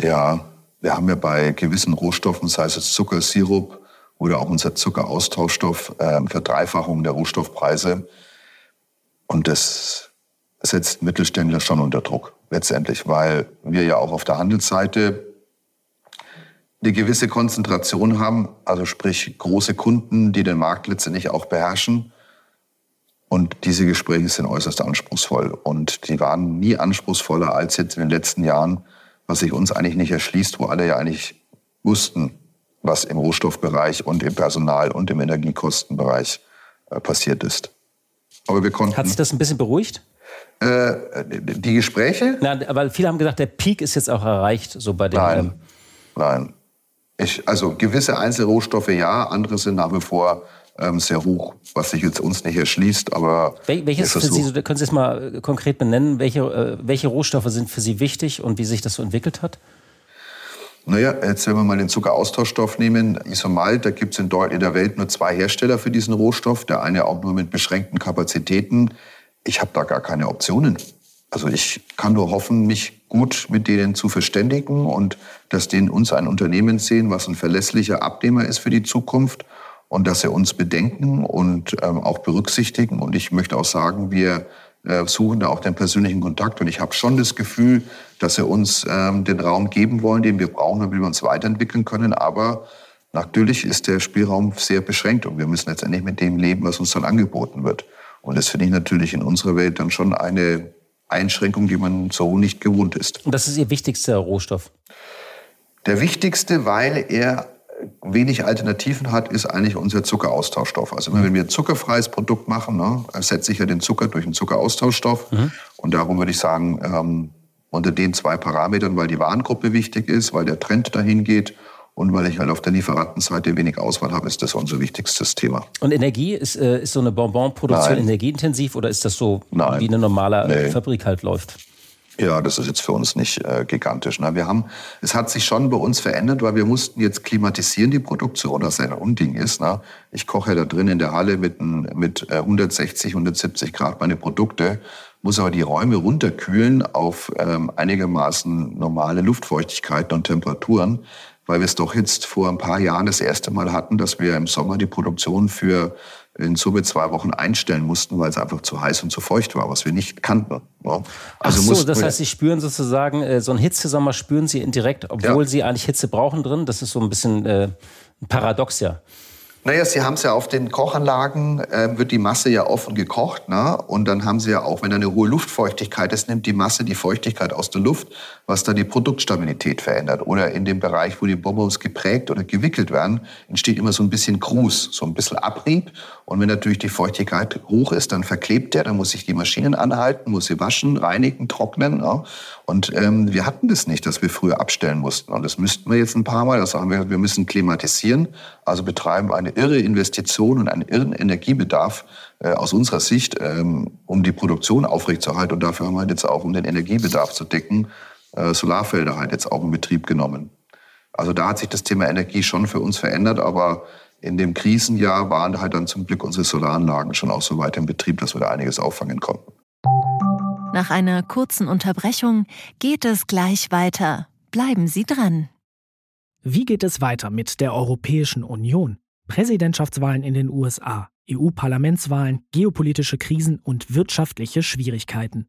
Ja, wir haben ja bei gewissen Rohstoffen, sei es Zucker, Sirup oder auch unser Zuckeraustauschstoff, äh, Verdreifachung der Rohstoffpreise. Und das setzt Mittelständler schon unter Druck letztendlich, weil wir ja auch auf der Handelsseite eine gewisse Konzentration haben, also sprich große Kunden, die den Markt letztendlich auch beherrschen und diese Gespräche sind äußerst anspruchsvoll. Und die waren nie anspruchsvoller als jetzt in den letzten Jahren, was sich uns eigentlich nicht erschließt, wo alle ja eigentlich wussten, was im Rohstoffbereich und im Personal- und im Energiekostenbereich äh, passiert ist. Aber wir konnten. Hat sich das ein bisschen beruhigt? Äh, die Gespräche? Nein, aber viele haben gesagt, der Peak ist jetzt auch erreicht, so bei den. Nein, ähm nein. Ich, also gewisse Einzelrohstoffe ja, andere sind nach wie vor ähm, sehr hoch, was sich jetzt uns nicht erschließt. Aber Wel welches für Sie, können Sie es mal äh, konkret benennen, welche, äh, welche Rohstoffe sind für Sie wichtig und wie sich das so entwickelt hat? Naja, jetzt wenn wir mal den Zuckeraustauschstoff nehmen, Isomalt, da gibt es in, in der Welt nur zwei Hersteller für diesen Rohstoff. Der eine auch nur mit beschränkten Kapazitäten. Ich habe da gar keine Optionen. Also ich kann nur hoffen, mich gut mit denen zu verständigen und dass denen uns ein Unternehmen sehen, was ein verlässlicher Abnehmer ist für die Zukunft und dass sie uns bedenken und ähm, auch berücksichtigen. Und ich möchte auch sagen, wir äh, suchen da auch den persönlichen Kontakt. Und ich habe schon das Gefühl, dass sie uns ähm, den Raum geben wollen, den wir brauchen, damit wir uns weiterentwickeln können. Aber natürlich ist der Spielraum sehr beschränkt und wir müssen letztendlich mit dem leben, was uns dann angeboten wird. Und das finde ich natürlich in unserer Welt dann schon eine Einschränkung, die man so nicht gewohnt ist. Und das ist Ihr wichtigster Rohstoff? Der wichtigste, weil er wenig Alternativen hat, ist eigentlich unser Zuckeraustauschstoff. Also wenn wir ein zuckerfreies Produkt machen, ne, ersetze ich ja den Zucker durch einen Zuckeraustauschstoff. Mhm. Und darum würde ich sagen, ähm, unter den zwei Parametern, weil die Warengruppe wichtig ist, weil der Trend dahin geht und weil ich halt auf der Lieferantenseite wenig Auswahl habe, ist das unser wichtigstes Thema. Und Energie, ist, äh, ist so eine Bonbonproduktion energieintensiv oder ist das so, Nein. wie eine normale nee. Fabrik halt läuft? Ja, das ist jetzt für uns nicht äh, gigantisch. Ne? Wir haben, es hat sich schon bei uns verändert, weil wir mussten jetzt klimatisieren die Produktion, was ein Unding ist. Ne? Ich koche da drin in der Halle mit, mit 160, äh, 170 Grad meine Produkte, muss aber die Räume runterkühlen auf ähm, einigermaßen normale Luftfeuchtigkeiten und Temperaturen, weil wir es doch jetzt vor ein paar Jahren das erste Mal hatten, dass wir im Sommer die Produktion für in Summe zwei Wochen einstellen mussten, weil es einfach zu heiß und zu feucht war, was wir nicht kannten. Also Ach so, das heißt, Sie spüren sozusagen, äh, so einen Hitzesommer spüren Sie indirekt, obwohl ja. Sie eigentlich Hitze brauchen drin. Das ist so ein bisschen äh, paradox, ja. Naja, Sie haben es ja auf den Kochanlagen, äh, wird die Masse ja offen gekocht. Ne? Und dann haben Sie ja auch, wenn da eine hohe Luftfeuchtigkeit ist, nimmt die Masse die Feuchtigkeit aus der Luft, was dann die Produktstabilität verändert. Oder in dem Bereich, wo die Bonbons geprägt oder gewickelt werden, entsteht immer so ein bisschen Gruß, so ein bisschen Abrieb. Und wenn natürlich die Feuchtigkeit hoch ist, dann verklebt der, dann muss ich die Maschinen anhalten, muss sie waschen, reinigen, trocknen. Ja? Und ähm, wir hatten das nicht, dass wir früher abstellen mussten. Und das müssten wir jetzt ein paar Mal. Das sagen wir, wir müssen klimatisieren, also betreiben eine irre Investition und einen irren Energiebedarf äh, aus unserer Sicht, ähm, um die Produktion aufrechtzuerhalten. Und dafür haben wir halt jetzt auch, um den Energiebedarf zu decken, äh, Solarfelder halt jetzt auch in Betrieb genommen. Also da hat sich das Thema Energie schon für uns verändert, aber in dem Krisenjahr waren halt dann zum Glück unsere Solaranlagen schon auch so weit im Betrieb, dass wir da einiges auffangen konnten. Nach einer kurzen Unterbrechung geht es gleich weiter. Bleiben Sie dran. Wie geht es weiter mit der Europäischen Union? Präsidentschaftswahlen in den USA, EU-Parlamentswahlen, geopolitische Krisen und wirtschaftliche Schwierigkeiten.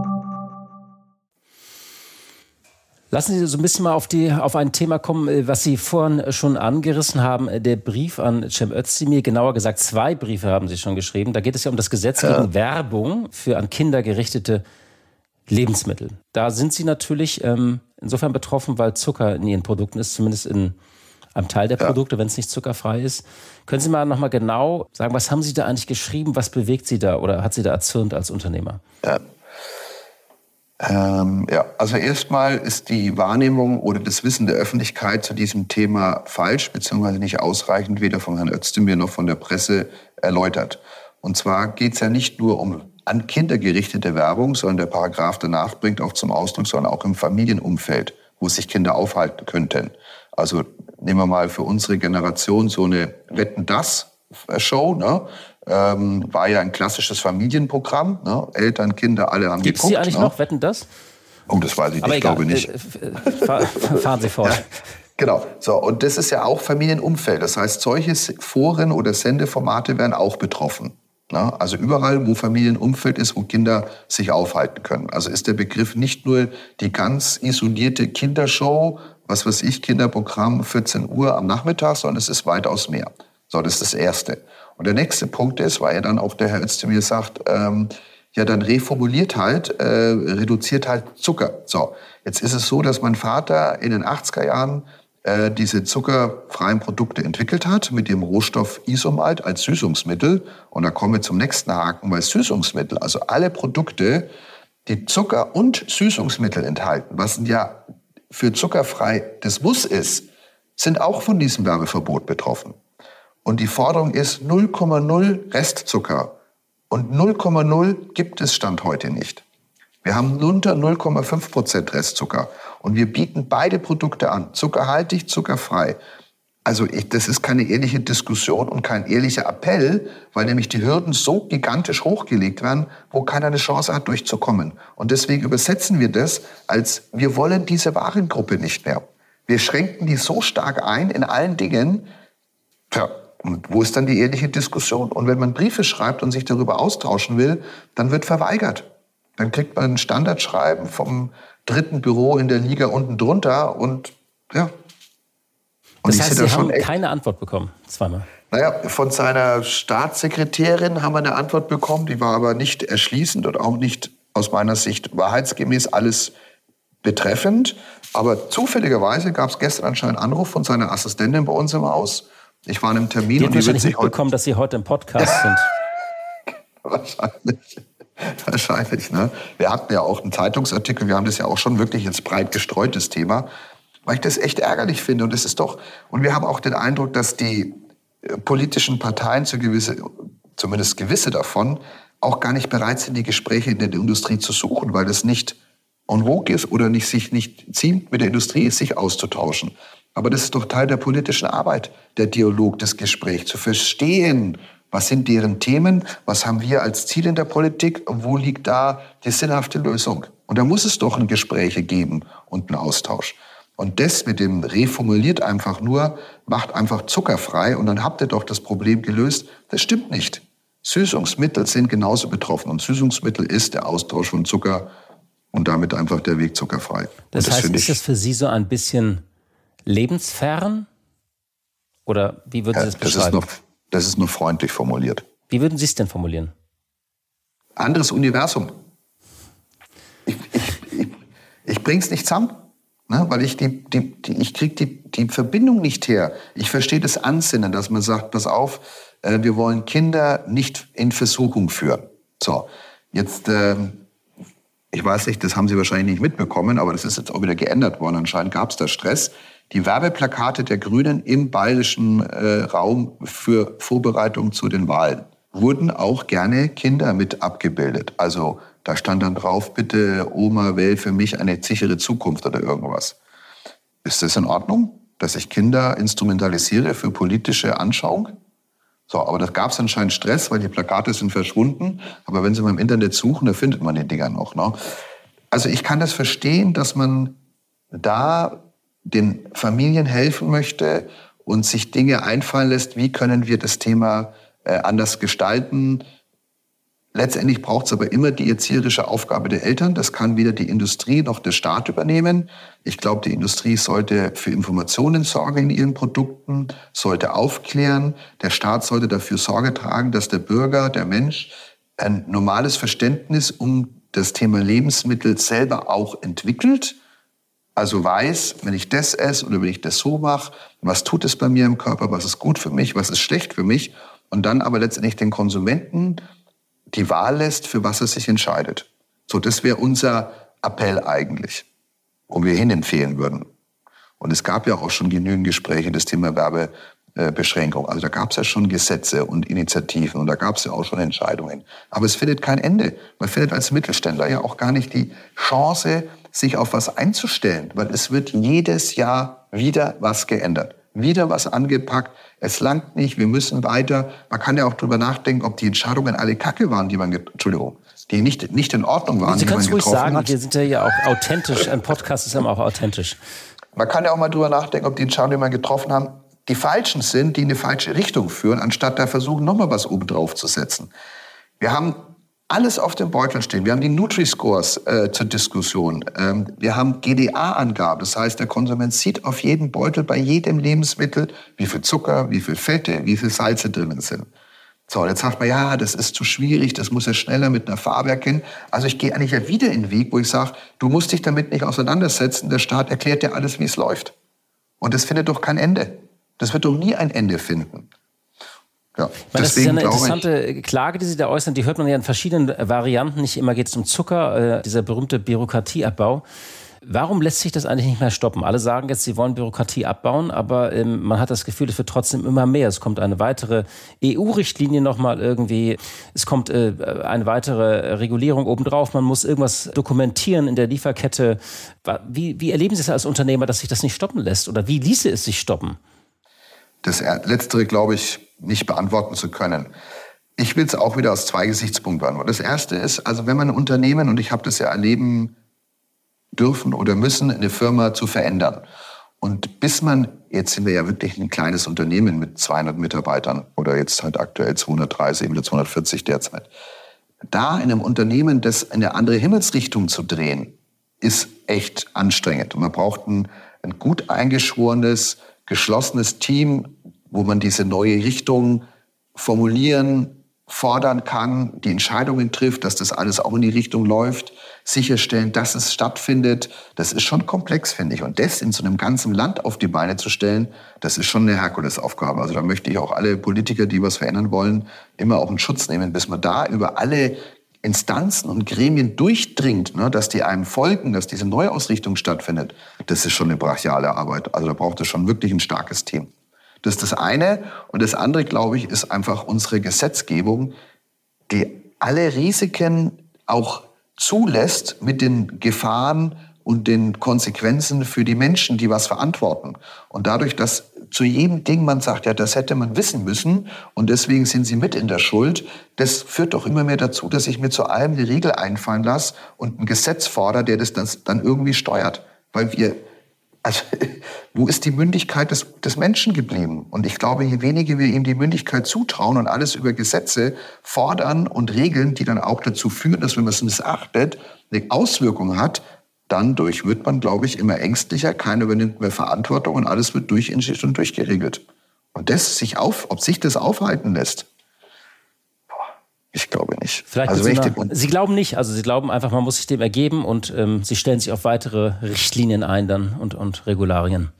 Lassen Sie so ein bisschen mal auf, die, auf ein Thema kommen, äh, was Sie vorhin schon angerissen haben. Der Brief an Cem Özdemir, genauer gesagt zwei Briefe haben Sie schon geschrieben. Da geht es ja um das Gesetz ja. gegen Werbung für an Kinder gerichtete Lebensmittel. Da sind Sie natürlich ähm, insofern betroffen, weil Zucker in Ihren Produkten ist, zumindest in einem Teil der Produkte, ja. wenn es nicht zuckerfrei ist. Können Sie mal nochmal genau sagen, was haben Sie da eigentlich geschrieben? Was bewegt Sie da oder hat Sie da erzürnt als Unternehmer? Ja. Ähm, ja, also erstmal ist die Wahrnehmung oder das Wissen der Öffentlichkeit zu diesem Thema falsch, beziehungsweise nicht ausreichend, weder von Herrn Özdemir noch von der Presse erläutert. Und zwar geht es ja nicht nur um an Kinder gerichtete Werbung, sondern der Paragraph danach bringt auch zum Ausdruck, sondern auch im Familienumfeld, wo sich Kinder aufhalten könnten. Also nehmen wir mal für unsere Generation so eine Wetten das Show, ne? Ähm, war ja ein klassisches Familienprogramm. Ne? Eltern, Kinder, alle haben Gibt's geguckt. Gibt es die eigentlich ne? noch? Wetten das? Oh, das weiß ich nicht, ich glaube nicht. Äh, fahren Sie fort. Ja, genau. So, und das ist ja auch Familienumfeld. Das heißt, solche Foren oder Sendeformate werden auch betroffen. Ne? Also überall, wo Familienumfeld ist, wo Kinder sich aufhalten können. Also ist der Begriff nicht nur die ganz isolierte Kindershow, was weiß ich, Kinderprogramm 14 Uhr am Nachmittag, sondern es ist weitaus mehr. So, das ist das Erste. Und der nächste Punkt ist, weil ja dann auch der Herr Özdemir sagt, ähm, ja, dann reformuliert halt, äh, reduziert halt Zucker. So, jetzt ist es so, dass mein Vater in den 80er Jahren äh, diese zuckerfreien Produkte entwickelt hat mit dem Rohstoff Isomalt als Süßungsmittel. Und da kommen wir zum nächsten Haken, weil Süßungsmittel, also alle Produkte, die Zucker und Süßungsmittel enthalten, was ja für zuckerfrei das Muss ist, sind auch von diesem Werbeverbot betroffen. Und die Forderung ist 0,0 Restzucker. Und 0,0 gibt es Stand heute nicht. Wir haben unter 0,5 Prozent Restzucker. Und wir bieten beide Produkte an. Zuckerhaltig, zuckerfrei. Also ich, das ist keine ehrliche Diskussion und kein ehrlicher Appell, weil nämlich die Hürden so gigantisch hochgelegt werden, wo keiner eine Chance hat, durchzukommen. Und deswegen übersetzen wir das als, wir wollen diese Warengruppe nicht mehr. Wir schränken die so stark ein in allen Dingen. Tja, und wo ist dann die ehrliche Diskussion? Und wenn man Briefe schreibt und sich darüber austauschen will, dann wird verweigert. Dann kriegt man ein Standardschreiben vom dritten Büro in der Liga unten drunter und ja. Und das heißt, Sie haben keine Antwort bekommen, zweimal. Naja, von seiner Staatssekretärin haben wir eine Antwort bekommen, die war aber nicht erschließend und auch nicht aus meiner Sicht wahrheitsgemäß alles betreffend. Aber zufälligerweise gab es gestern anscheinend einen Anruf von seiner Assistentin bei uns im Haus ich war in einem Termin die und die wird sich mitbekommen, dass Sie heute im Podcast sind. Wahrscheinlich. Wahrscheinlich. Ne? Wir hatten ja auch einen Zeitungsartikel, wir haben das ja auch schon wirklich ins breit gestreutes Thema, weil ich das echt ärgerlich finde. Und es ist doch, und wir haben auch den Eindruck, dass die äh, politischen Parteien, zu gewisse, zumindest gewisse davon, auch gar nicht bereit sind, die Gespräche in der Industrie zu suchen, weil das nicht en vogue ist oder nicht, sich nicht ziemt, mit der Industrie sich auszutauschen. Aber das ist doch Teil der politischen Arbeit, der Dialog, das Gespräch, zu verstehen, was sind deren Themen, was haben wir als Ziel in der Politik und wo liegt da die sinnhafte Lösung. Und da muss es doch ein Gespräche geben und einen Austausch. Und das mit dem reformuliert einfach nur, macht einfach zuckerfrei und dann habt ihr doch das Problem gelöst. Das stimmt nicht. Süßungsmittel sind genauso betroffen. Und Süßungsmittel ist der Austausch von Zucker und damit einfach der Weg zuckerfrei. Das, das heißt, ist das für Sie so ein bisschen lebensfern? Oder wie würden Sie das beschreiben? Das ist, nur, das ist nur freundlich formuliert. Wie würden Sie es denn formulieren? Anderes Universum. Ich, ich, ich, ich bring's nicht zusammen. Ne, weil ich die, die, die ich krieg die, die Verbindung nicht her. Ich verstehe das Ansinnen, dass man sagt, pass auf, äh, wir wollen Kinder nicht in Versuchung führen. So, jetzt, äh, ich weiß nicht, das haben Sie wahrscheinlich nicht mitbekommen, aber das ist jetzt auch wieder geändert worden. Anscheinend gab es da Stress. Die Werbeplakate der Grünen im bayerischen äh, Raum für Vorbereitung zu den Wahlen wurden auch gerne Kinder mit abgebildet. Also da stand dann drauf, bitte Oma, wähl für mich eine sichere Zukunft oder irgendwas. Ist das in Ordnung, dass ich Kinder instrumentalisiere für politische Anschauung? So, aber das gab es anscheinend Stress, weil die Plakate sind verschwunden. Aber wenn Sie mal im Internet suchen, da findet man die Dinger noch. Ne? Also ich kann das verstehen, dass man da den Familien helfen möchte und sich Dinge einfallen lässt, wie können wir das Thema äh, anders gestalten, Letztendlich braucht es aber immer die erzieherische Aufgabe der Eltern. Das kann weder die Industrie noch der Staat übernehmen. Ich glaube, die Industrie sollte für Informationen sorgen in ihren Produkten, sollte aufklären. Der Staat sollte dafür Sorge tragen, dass der Bürger, der Mensch ein normales Verständnis um das Thema Lebensmittel selber auch entwickelt. Also weiß, wenn ich das esse oder wenn ich das so mache, was tut es bei mir im Körper, was ist gut für mich, was ist schlecht für mich. Und dann aber letztendlich den Konsumenten die Wahl lässt, für was er sich entscheidet. So, das wäre unser Appell eigentlich, wo wir hinempfehlen würden. Und es gab ja auch schon genügend Gespräche, das Thema Werbebeschränkung. Also da gab es ja schon Gesetze und Initiativen und da gab es ja auch schon Entscheidungen. Aber es findet kein Ende. Man findet als Mittelständler ja auch gar nicht die Chance, sich auf was einzustellen, weil es wird jedes Jahr wieder was geändert wieder was angepackt. Es langt nicht, wir müssen weiter. Man kann ja auch drüber nachdenken, ob die Entscheidungen alle Kacke waren, die man, Entschuldigung, die nicht, nicht in Ordnung waren. Sie können es ruhig sagen, hat. wir sind ja auch authentisch. Ein Podcast ist ja auch authentisch. Man kann ja auch mal drüber nachdenken, ob die Entscheidungen, die man getroffen haben, die falschen sind, die in eine falsche Richtung führen, anstatt da versuchen, nochmal was oben drauf zu setzen. Wir haben alles auf dem Beutel stehen. Wir haben die Nutri-Scores äh, zur Diskussion. Ähm, wir haben GDA-Angaben. Das heißt, der Konsument sieht auf jedem Beutel bei jedem Lebensmittel, wie viel Zucker, wie viel Fette, wie viel Salze drinnen sind. So, jetzt sagt man, ja, das ist zu schwierig, das muss er schneller mit einer Farbe erkennen. Also ich gehe eigentlich ja wieder in den Weg, wo ich sage, du musst dich damit nicht auseinandersetzen. Der Staat erklärt dir alles, wie es läuft. Und das findet doch kein Ende. Das wird doch nie ein Ende finden. Ja, Weil das ist ja eine interessante Klage, die Sie da äußern. Die hört man ja in verschiedenen Varianten. Nicht immer geht es um Zucker, äh, dieser berühmte Bürokratieabbau. Warum lässt sich das eigentlich nicht mehr stoppen? Alle sagen jetzt, sie wollen Bürokratie abbauen, aber ähm, man hat das Gefühl, es wird trotzdem immer mehr. Es kommt eine weitere EU-Richtlinie nochmal irgendwie. Es kommt äh, eine weitere Regulierung obendrauf. Man muss irgendwas dokumentieren in der Lieferkette. Wie, wie erleben Sie es als Unternehmer, dass sich das nicht stoppen lässt? Oder wie ließe es sich stoppen? Das Letztere, glaube ich, nicht beantworten zu können. Ich will es auch wieder aus zwei Gesichtspunkten beantworten. Das erste ist, also wenn man ein Unternehmen, und ich habe das ja erleben dürfen oder müssen, eine Firma zu verändern. Und bis man, jetzt sind wir ja wirklich ein kleines Unternehmen mit 200 Mitarbeitern oder jetzt halt aktuell 230 oder 240 derzeit. Da in einem Unternehmen das in eine andere Himmelsrichtung zu drehen, ist echt anstrengend. Und man braucht ein, ein gut eingeschworenes, geschlossenes Team, wo man diese neue Richtung formulieren, fordern kann, die Entscheidungen trifft, dass das alles auch in die Richtung läuft, sicherstellen, dass es stattfindet. Das ist schon komplex, finde ich. Und das in so einem ganzen Land auf die Beine zu stellen, das ist schon eine Herkulesaufgabe. Also da möchte ich auch alle Politiker, die was verändern wollen, immer auch in Schutz nehmen, bis man da über alle Instanzen und Gremien durchdringt, ne, dass die einem folgen, dass diese Neuausrichtung stattfindet. Das ist schon eine brachiale Arbeit. Also da braucht es schon wirklich ein starkes Team. Das ist das eine. Und das andere, glaube ich, ist einfach unsere Gesetzgebung, die alle Risiken auch zulässt mit den Gefahren und den Konsequenzen für die Menschen, die was verantworten. Und dadurch, dass zu jedem Ding, man sagt, ja, das hätte man wissen müssen und deswegen sind sie mit in der Schuld, das führt doch immer mehr dazu, dass ich mir zu allem eine Regel einfallen lasse und ein Gesetz fordere, der das dann irgendwie steuert. Weil wir, also, wo ist die Mündigkeit des, des Menschen geblieben? Und ich glaube, je weniger wir ihm die Mündigkeit zutrauen und alles über Gesetze fordern und Regeln, die dann auch dazu führen, dass wenn man es missachtet, eine Auswirkung hat, dann durch wird man, glaube ich, immer ängstlicher, keiner übernimmt mehr Verantwortung und alles wird durchinsticht und durchgeregelt. Und das sich auf, ob sich das aufhalten lässt, ich glaube nicht. Vielleicht also Sie glauben nicht, also Sie glauben einfach, man muss sich dem ergeben und ähm, Sie stellen sich auf weitere Richtlinien ein dann und, und Regularien.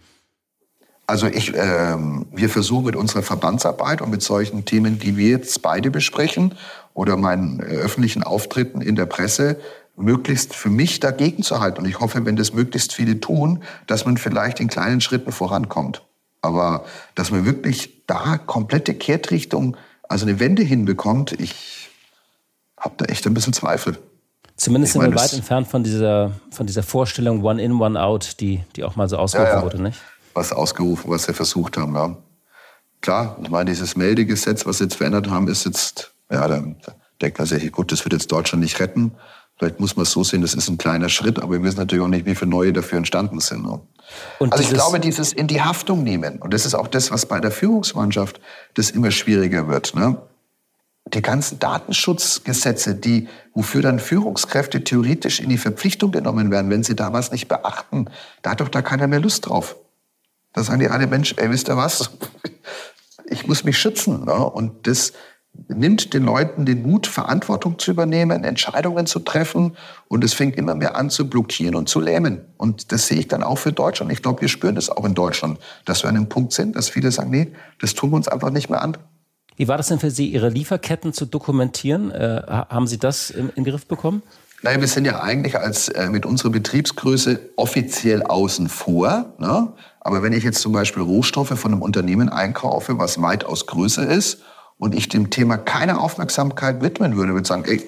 Also ich, ähm, wir versuchen mit unserer Verbandsarbeit und mit solchen Themen, die wir jetzt beide besprechen oder meinen äh, öffentlichen Auftritten in der Presse, möglichst für mich dagegen zu halten. Und ich hoffe, wenn das möglichst viele tun, dass man vielleicht in kleinen Schritten vorankommt. Aber dass man wirklich da komplette Kehrtrichtung, also eine Wende hinbekommt, ich habe da echt ein bisschen Zweifel. Zumindest sind wir weit entfernt von dieser, von dieser Vorstellung One in, One out, die, die auch mal so ausgerufen ja, ja. wurde, nicht? Was ausgerufen, was wir versucht haben, ja. Klar, ich meine, dieses Meldegesetz, was sie jetzt verändert haben, ist jetzt, ja, da denkt man sich, gut, das wird jetzt Deutschland nicht retten. Vielleicht muss man es so sehen, das ist ein kleiner Schritt, aber wir wissen natürlich auch nicht, wie viele neue dafür entstanden sind. Ne? also ich glaube, dieses in die Haftung nehmen, und das ist auch das, was bei der Führungsmannschaft das immer schwieriger wird. Ne? Die ganzen Datenschutzgesetze, die, wofür dann Führungskräfte theoretisch in die Verpflichtung genommen werden, wenn sie da was nicht beachten, da hat doch da keiner mehr Lust drauf. Da sagen die alle Menschen, ey, wisst ihr was? Ich muss mich schützen. Ne? Und das nimmt den Leuten den Mut, Verantwortung zu übernehmen, Entscheidungen zu treffen und es fängt immer mehr an zu blockieren und zu lähmen. Und das sehe ich dann auch für Deutschland. Ich glaube, wir spüren das auch in Deutschland, dass wir an einem Punkt sind, dass viele sagen, nee, das tun wir uns einfach nicht mehr an. Wie war das denn für Sie, Ihre Lieferketten zu dokumentieren? Äh, haben Sie das in, in den Griff bekommen? Naja, wir sind ja eigentlich als, äh, mit unserer Betriebsgröße offiziell außen vor. Ne? Aber wenn ich jetzt zum Beispiel Rohstoffe von einem Unternehmen einkaufe, was weitaus größer ist und ich dem Thema keine Aufmerksamkeit widmen würde, würde sagen, ey,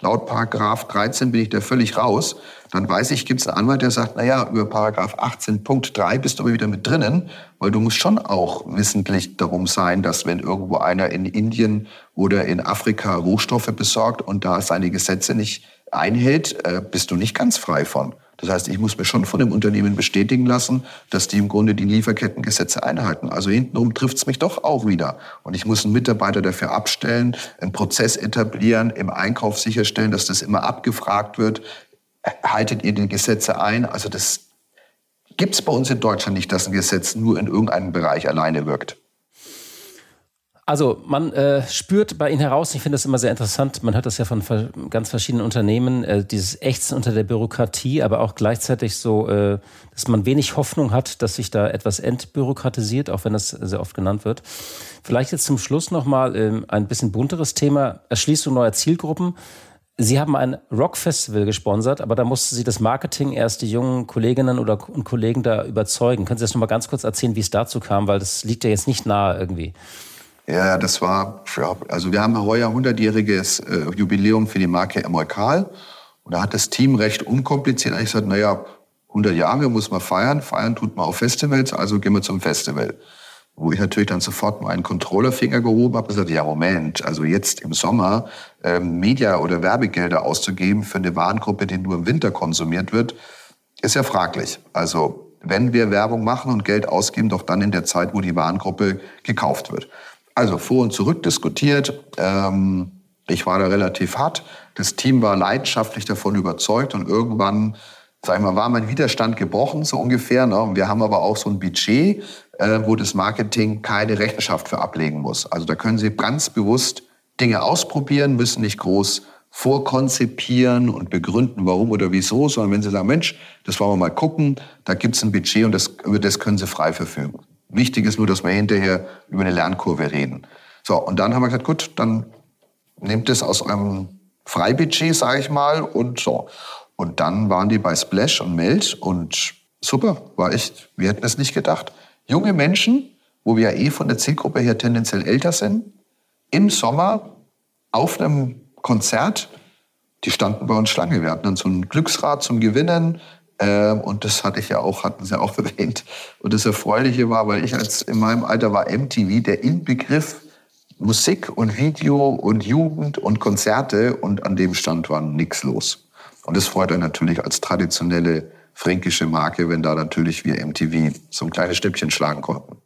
laut Paragraph 13 bin ich da völlig raus, dann weiß ich, gibt es einen Anwalt, der sagt, naja, über Paragraph 18.3 bist du aber wieder mit drinnen, weil du musst schon auch wissentlich darum sein, dass wenn irgendwo einer in Indien oder in Afrika Rohstoffe besorgt und da seine Gesetze nicht einhält, äh, bist du nicht ganz frei von. Das heißt, ich muss mir schon von dem Unternehmen bestätigen lassen, dass die im Grunde die Lieferkettengesetze einhalten. Also hintenrum trifft es mich doch auch wieder. Und ich muss einen Mitarbeiter dafür abstellen, einen Prozess etablieren, im Einkauf sicherstellen, dass das immer abgefragt wird. Haltet ihr die Gesetze ein? Also das gibt es bei uns in Deutschland nicht, dass ein Gesetz nur in irgendeinem Bereich alleine wirkt. Also man äh, spürt bei Ihnen heraus, ich finde das immer sehr interessant, man hört das ja von ganz verschiedenen Unternehmen, äh, dieses Ächzen unter der Bürokratie, aber auch gleichzeitig so, äh, dass man wenig Hoffnung hat, dass sich da etwas entbürokratisiert, auch wenn das sehr oft genannt wird. Vielleicht jetzt zum Schluss nochmal äh, ein bisschen bunteres Thema, Erschließung neuer Zielgruppen. Sie haben ein Rock-Festival gesponsert, aber da mussten Sie das Marketing erst die jungen Kolleginnen oder und Kollegen da überzeugen. Können Sie das nochmal ganz kurz erzählen, wie es dazu kam, weil das liegt ja jetzt nicht nahe irgendwie. Ja, das war, also wir haben heuer 100-jähriges äh, Jubiläum für die Marke Emolkal. Und da hat das Team recht unkompliziert eigentlich gesagt, naja, 100 Jahre muss man feiern, feiern tut man auf Festivals, also gehen wir zum Festival. Wo ich natürlich dann sofort mal einen Controllerfinger gehoben habe und gesagt, ja Moment, also jetzt im Sommer ähm, Media- oder Werbegelder auszugeben für eine Warengruppe, die nur im Winter konsumiert wird, ist ja fraglich. Also wenn wir Werbung machen und Geld ausgeben, doch dann in der Zeit, wo die Warengruppe gekauft wird. Also vor und zurück diskutiert. Ähm, ich war da relativ hart. Das Team war leidenschaftlich davon überzeugt und irgendwann, sag ich mal, war mein Widerstand gebrochen, so ungefähr. Ne? Und wir haben aber auch so ein Budget, äh, wo das Marketing keine Rechenschaft für ablegen muss. Also da können Sie ganz bewusst Dinge ausprobieren, müssen nicht groß vorkonzipieren und begründen, warum oder wieso, sondern wenn Sie sagen, Mensch, das wollen wir mal gucken, da gibt es ein Budget und das, über das können Sie frei verfügen. Wichtig ist nur, dass wir hinterher über eine Lernkurve reden. So, und dann haben wir gesagt, gut, dann nehmt es aus eurem Freibudget, sage ich mal, und so. Und dann waren die bei Splash und Meld und super, war echt, wir hätten es nicht gedacht. Junge Menschen, wo wir ja eh von der Zielgruppe her tendenziell älter sind, im Sommer auf einem Konzert, die standen bei uns Schlange. Wir hatten dann so ein Glücksrad zum Gewinnen, Ähm, und das hatte ich ja auch, hatten Sie auch erwähnt. Und das Erfreuliche war, weil ich als in meinem Alter war MTV der Inbegriff Musik und Video und Jugend und Konzerte und an dem Stand war nichts los. Und das freut einen natürlich als traditionelle fränkische Marke, wenn da natürlich wir MTV so ein kleines Stückchen schlagen konnten.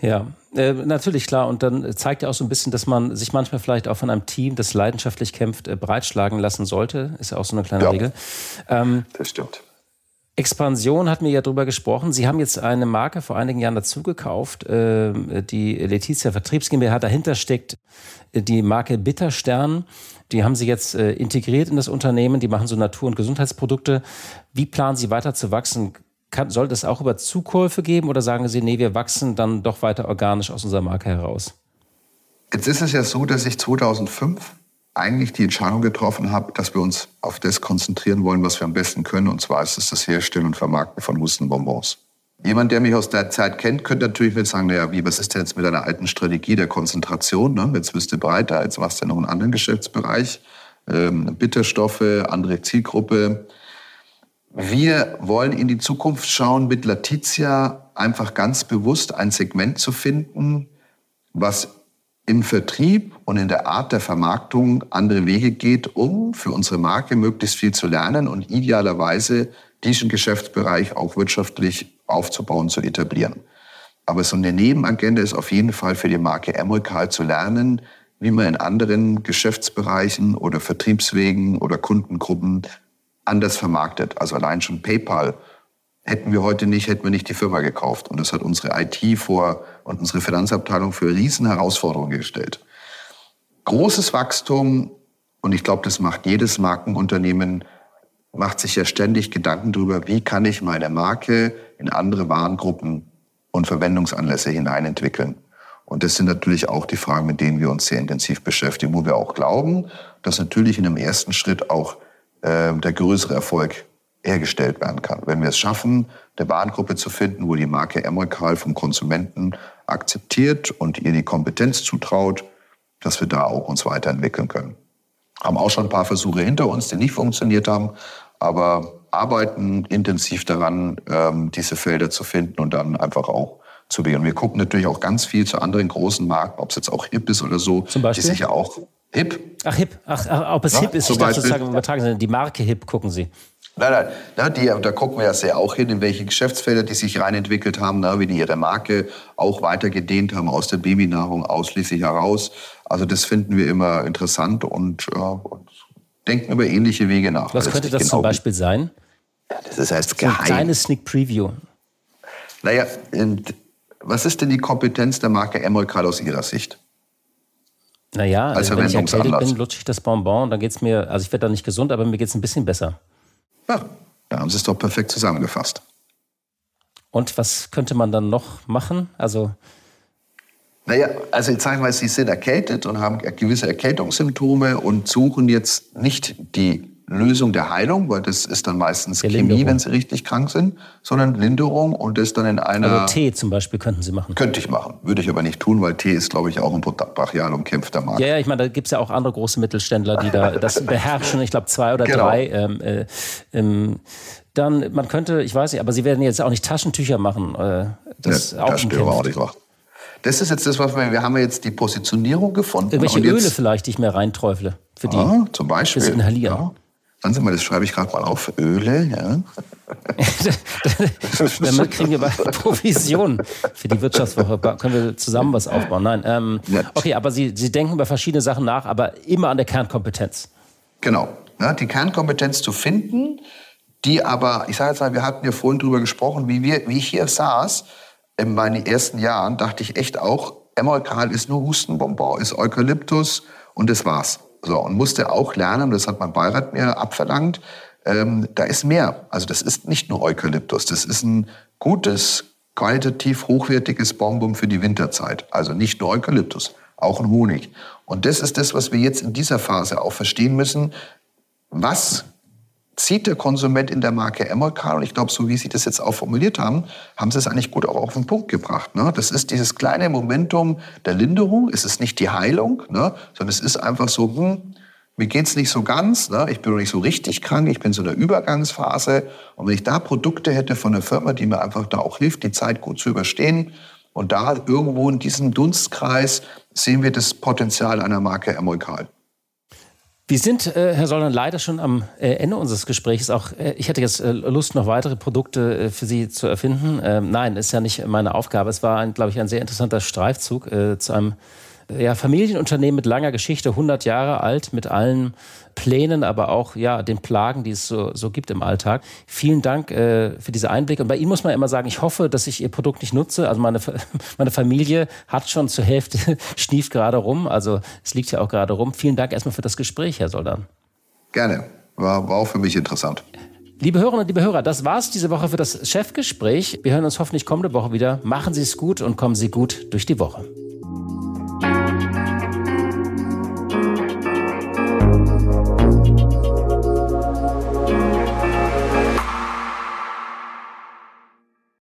Ja, äh, natürlich klar. Und dann zeigt ja auch so ein bisschen, dass man sich manchmal vielleicht auch von einem Team, das leidenschaftlich kämpft, äh, breitschlagen lassen sollte. Ist ja auch so eine kleine ja, Regel. Ähm, das stimmt. Expansion hatten wir ja drüber gesprochen. Sie haben jetzt eine Marke vor einigen Jahren dazugekauft, äh, die Letizia Vertriebs GmbH. Dahinter steckt äh, die Marke Bitterstern. Die haben Sie jetzt äh, integriert in das Unternehmen. Die machen so Natur- und Gesundheitsprodukte. Wie planen Sie weiter zu wachsen? Kann, soll das auch über Zukäufe geben oder sagen Sie, nee, wir wachsen dann doch weiter organisch aus unserer Marke heraus? Jetzt ist es ja so, dass ich 2005 eigentlich die Entscheidung getroffen habe, dass wir uns auf das konzentrieren wollen, was wir am besten können. Und zwar ist es das Herstellen und Vermarkten von Hustenbonbons. Jemand, der mich aus der Zeit kennt, könnte natürlich mit sagen, naja, wie, was ist denn jetzt mit einer alten Strategie der Konzentration? Ne? Jetzt bist du breiter, jetzt machst du noch einen anderen Geschäftsbereich, ähm, Bitterstoffe, andere Zielgruppe. Wir wollen in die Zukunft schauen, mit Letizia einfach ganz bewusst ein Segment zu finden, was im Vertrieb und in der Art der Vermarktung andere Wege geht, um für unsere Marke möglichst viel zu lernen und idealerweise diesen Geschäftsbereich auch wirtschaftlich aufzubauen, zu etablieren. Aber so eine Nebenagenda ist auf jeden Fall für die Marke Emulkal zu lernen, wie man in anderen Geschäftsbereichen oder Vertriebswegen oder Kundengruppen anders vermarktet. Also allein schon PayPal hätten wir heute nicht, hätten wir nicht die Firma gekauft. Und das hat unsere IT vor und unsere Finanzabteilung für Riesenherausforderungen gestellt. Großes Wachstum, und ich glaube, das macht jedes Markenunternehmen, macht sich ja ständig Gedanken darüber, wie kann ich meine Marke in andere Warengruppen und Verwendungsanlässe hineinentwickeln. Und das sind natürlich auch die Fragen, mit denen wir uns sehr intensiv beschäftigen, wo wir auch glauben, dass natürlich in einem ersten Schritt auch äh, der größere Erfolg hergestellt werden kann. Wenn wir es schaffen, eine Warengruppe zu finden, wo die Marke Emmerkal vom Konsumenten akzeptiert und ihr die Kompetenz zutraut, dass wir da auch uns weiterentwickeln können. Haben auch schon ein paar Versuche hinter uns, die nicht funktioniert haben, aber arbeiten intensiv daran, ähm, diese Felder zu finden und dann einfach auch zu wählen. Wir gucken natürlich auch ganz viel zu anderen großen Marken, ob es jetzt auch hip ist oder so, Zum Beispiel? die sich ja auch hip. Ach hip, ach, ach ob es ja, hip ist, ich dachte sozusagen übertragen, die Marke hip gucken Sie. Nein, nein, na, die, da gucken wir ja sehr auch hin, in welche Geschäftsfelder die sich reinentwickelt haben, na, wie die ihre Marke auch weiter gedehnt haben, aus der Babynahrung ausschließlich heraus. Also das finden wir immer interessant und, äh, und denken über ähnliche Wege nach. Was könnte das genau zum Beispiel sein? Ja, das ist heißt geheim. Ein kleines Sneak Preview. Naja, was ist denn die Kompetenz der Marke Emolkal aus Ihrer Sicht? Naja, Als wenn ich erkältet bin, lutsche ich das Bonbon und dann geht es mir, also ich werde da nicht gesund, aber mir geht es ein bisschen besser. Ja, da haben Sie es doch perfekt zusammengefasst. Und was könnte man dann noch machen? Also naja, also jetzt sagen wir, Sie sind erkältet und haben gewisse Erkältungssymptome und suchen jetzt nicht die Lösung der Heilung, weil das ist dann meistens der Chemie, wenn Sie richtig krank sind, sondern Linderung und das dann in einer... Also Tee zum Beispiel könnten Sie machen. Könnte ich machen, würde ich aber nicht tun, weil Tee ist, glaube ich, auch ein brachial umkämpfter Markt. Ja, ja, ich meine, da gibt es ja auch andere große Mittelständler, die da das beherrschen, ich glaube zwei oder genau. drei. Ähm, äh, ähm, dann, man könnte, ich weiß nicht, aber Sie werden jetzt auch nicht Taschentücher machen. Äh, das ja, auch stimmt auch nicht wahr. Das ist jetzt das, was wir, wir haben jetzt die Positionierung gefunden. Irgendwelche Öle vielleicht, die ich mir reinträufle. Für die, ah, zum Beispiel. Fürs Inhalieren. Ja. Sagen Sie mal, das schreibe ich gerade mal auf. Öle, ja. Damit kriegen wir Provision für die Wirtschaftswoche. Können wir zusammen was aufbauen? Nein. Ähm, okay, aber Sie, Sie denken über verschiedene Sachen nach, aber immer an der Kernkompetenz. Genau. Ja, die Kernkompetenz zu finden, die aber, ich sage jetzt mal, wir hatten ja vorhin drüber gesprochen, wie, wir, wie ich hier saß, in meinen ersten Jahren, dachte ich echt auch, Emmerkal ist nur Hustenbonbon, ist Eukalyptus und das war's. So, und musste auch lernen, das hat mein Beirat mir abverlangt, ähm, da ist mehr. Also das ist nicht nur Eukalyptus, das ist ein gutes, qualitativ hochwertiges Bonbon für die Winterzeit. Also nicht nur Eukalyptus, auch ein Honig. Und das ist das, was wir jetzt in dieser Phase auch verstehen müssen. Was zieht der Konsument in der Marke Emmerkal. Und ich glaube, so wie Sie das jetzt auch formuliert haben, haben Sie es eigentlich gut auch auf den Punkt gebracht. Ne? Das ist dieses kleine Momentum der Linderung. Es ist nicht die Heilung, ne? sondern es ist einfach so, hm, mir geht's nicht so ganz, ne? ich bin noch nicht so richtig krank, ich bin so in der Übergangsphase. Und wenn ich da Produkte hätte von einer Firma, die mir einfach da auch hilft, die Zeit gut zu überstehen, und da irgendwo in diesem Dunstkreis sehen wir das Potenzial einer Marke Emolkal. Wir sind, äh, Herr Sollern, leider schon am äh, Ende unseres Gesprächs. Auch äh, ich hätte jetzt äh, Lust, noch weitere Produkte äh, für Sie zu erfinden. Ähm, nein, ist ja nicht meine Aufgabe. Es war, glaube ich, ein sehr interessanter Streifzug äh, zu einem ja, Familienunternehmen mit langer Geschichte, 100 Jahre alt, mit allen Plänen, aber auch ja, den Plagen, die es so, so gibt im Alltag. Vielen Dank äh, für diese Einblicke. Und bei Ihnen muss man immer sagen, ich hoffe, dass ich Ihr Produkt nicht nutze. Also meine, meine Familie hat schon zur Hälfte schnieft gerade rum. Also es liegt ja auch gerade rum. Vielen Dank erstmal für das Gespräch, Herr Soldan. Gerne. War, war auch für mich interessant. Liebe Hörerinnen und liebe Hörer, das war's diese Woche für das Chefgespräch. Wir hören uns hoffentlich kommende Woche wieder. Machen Sie es gut und kommen Sie gut durch die Woche. Música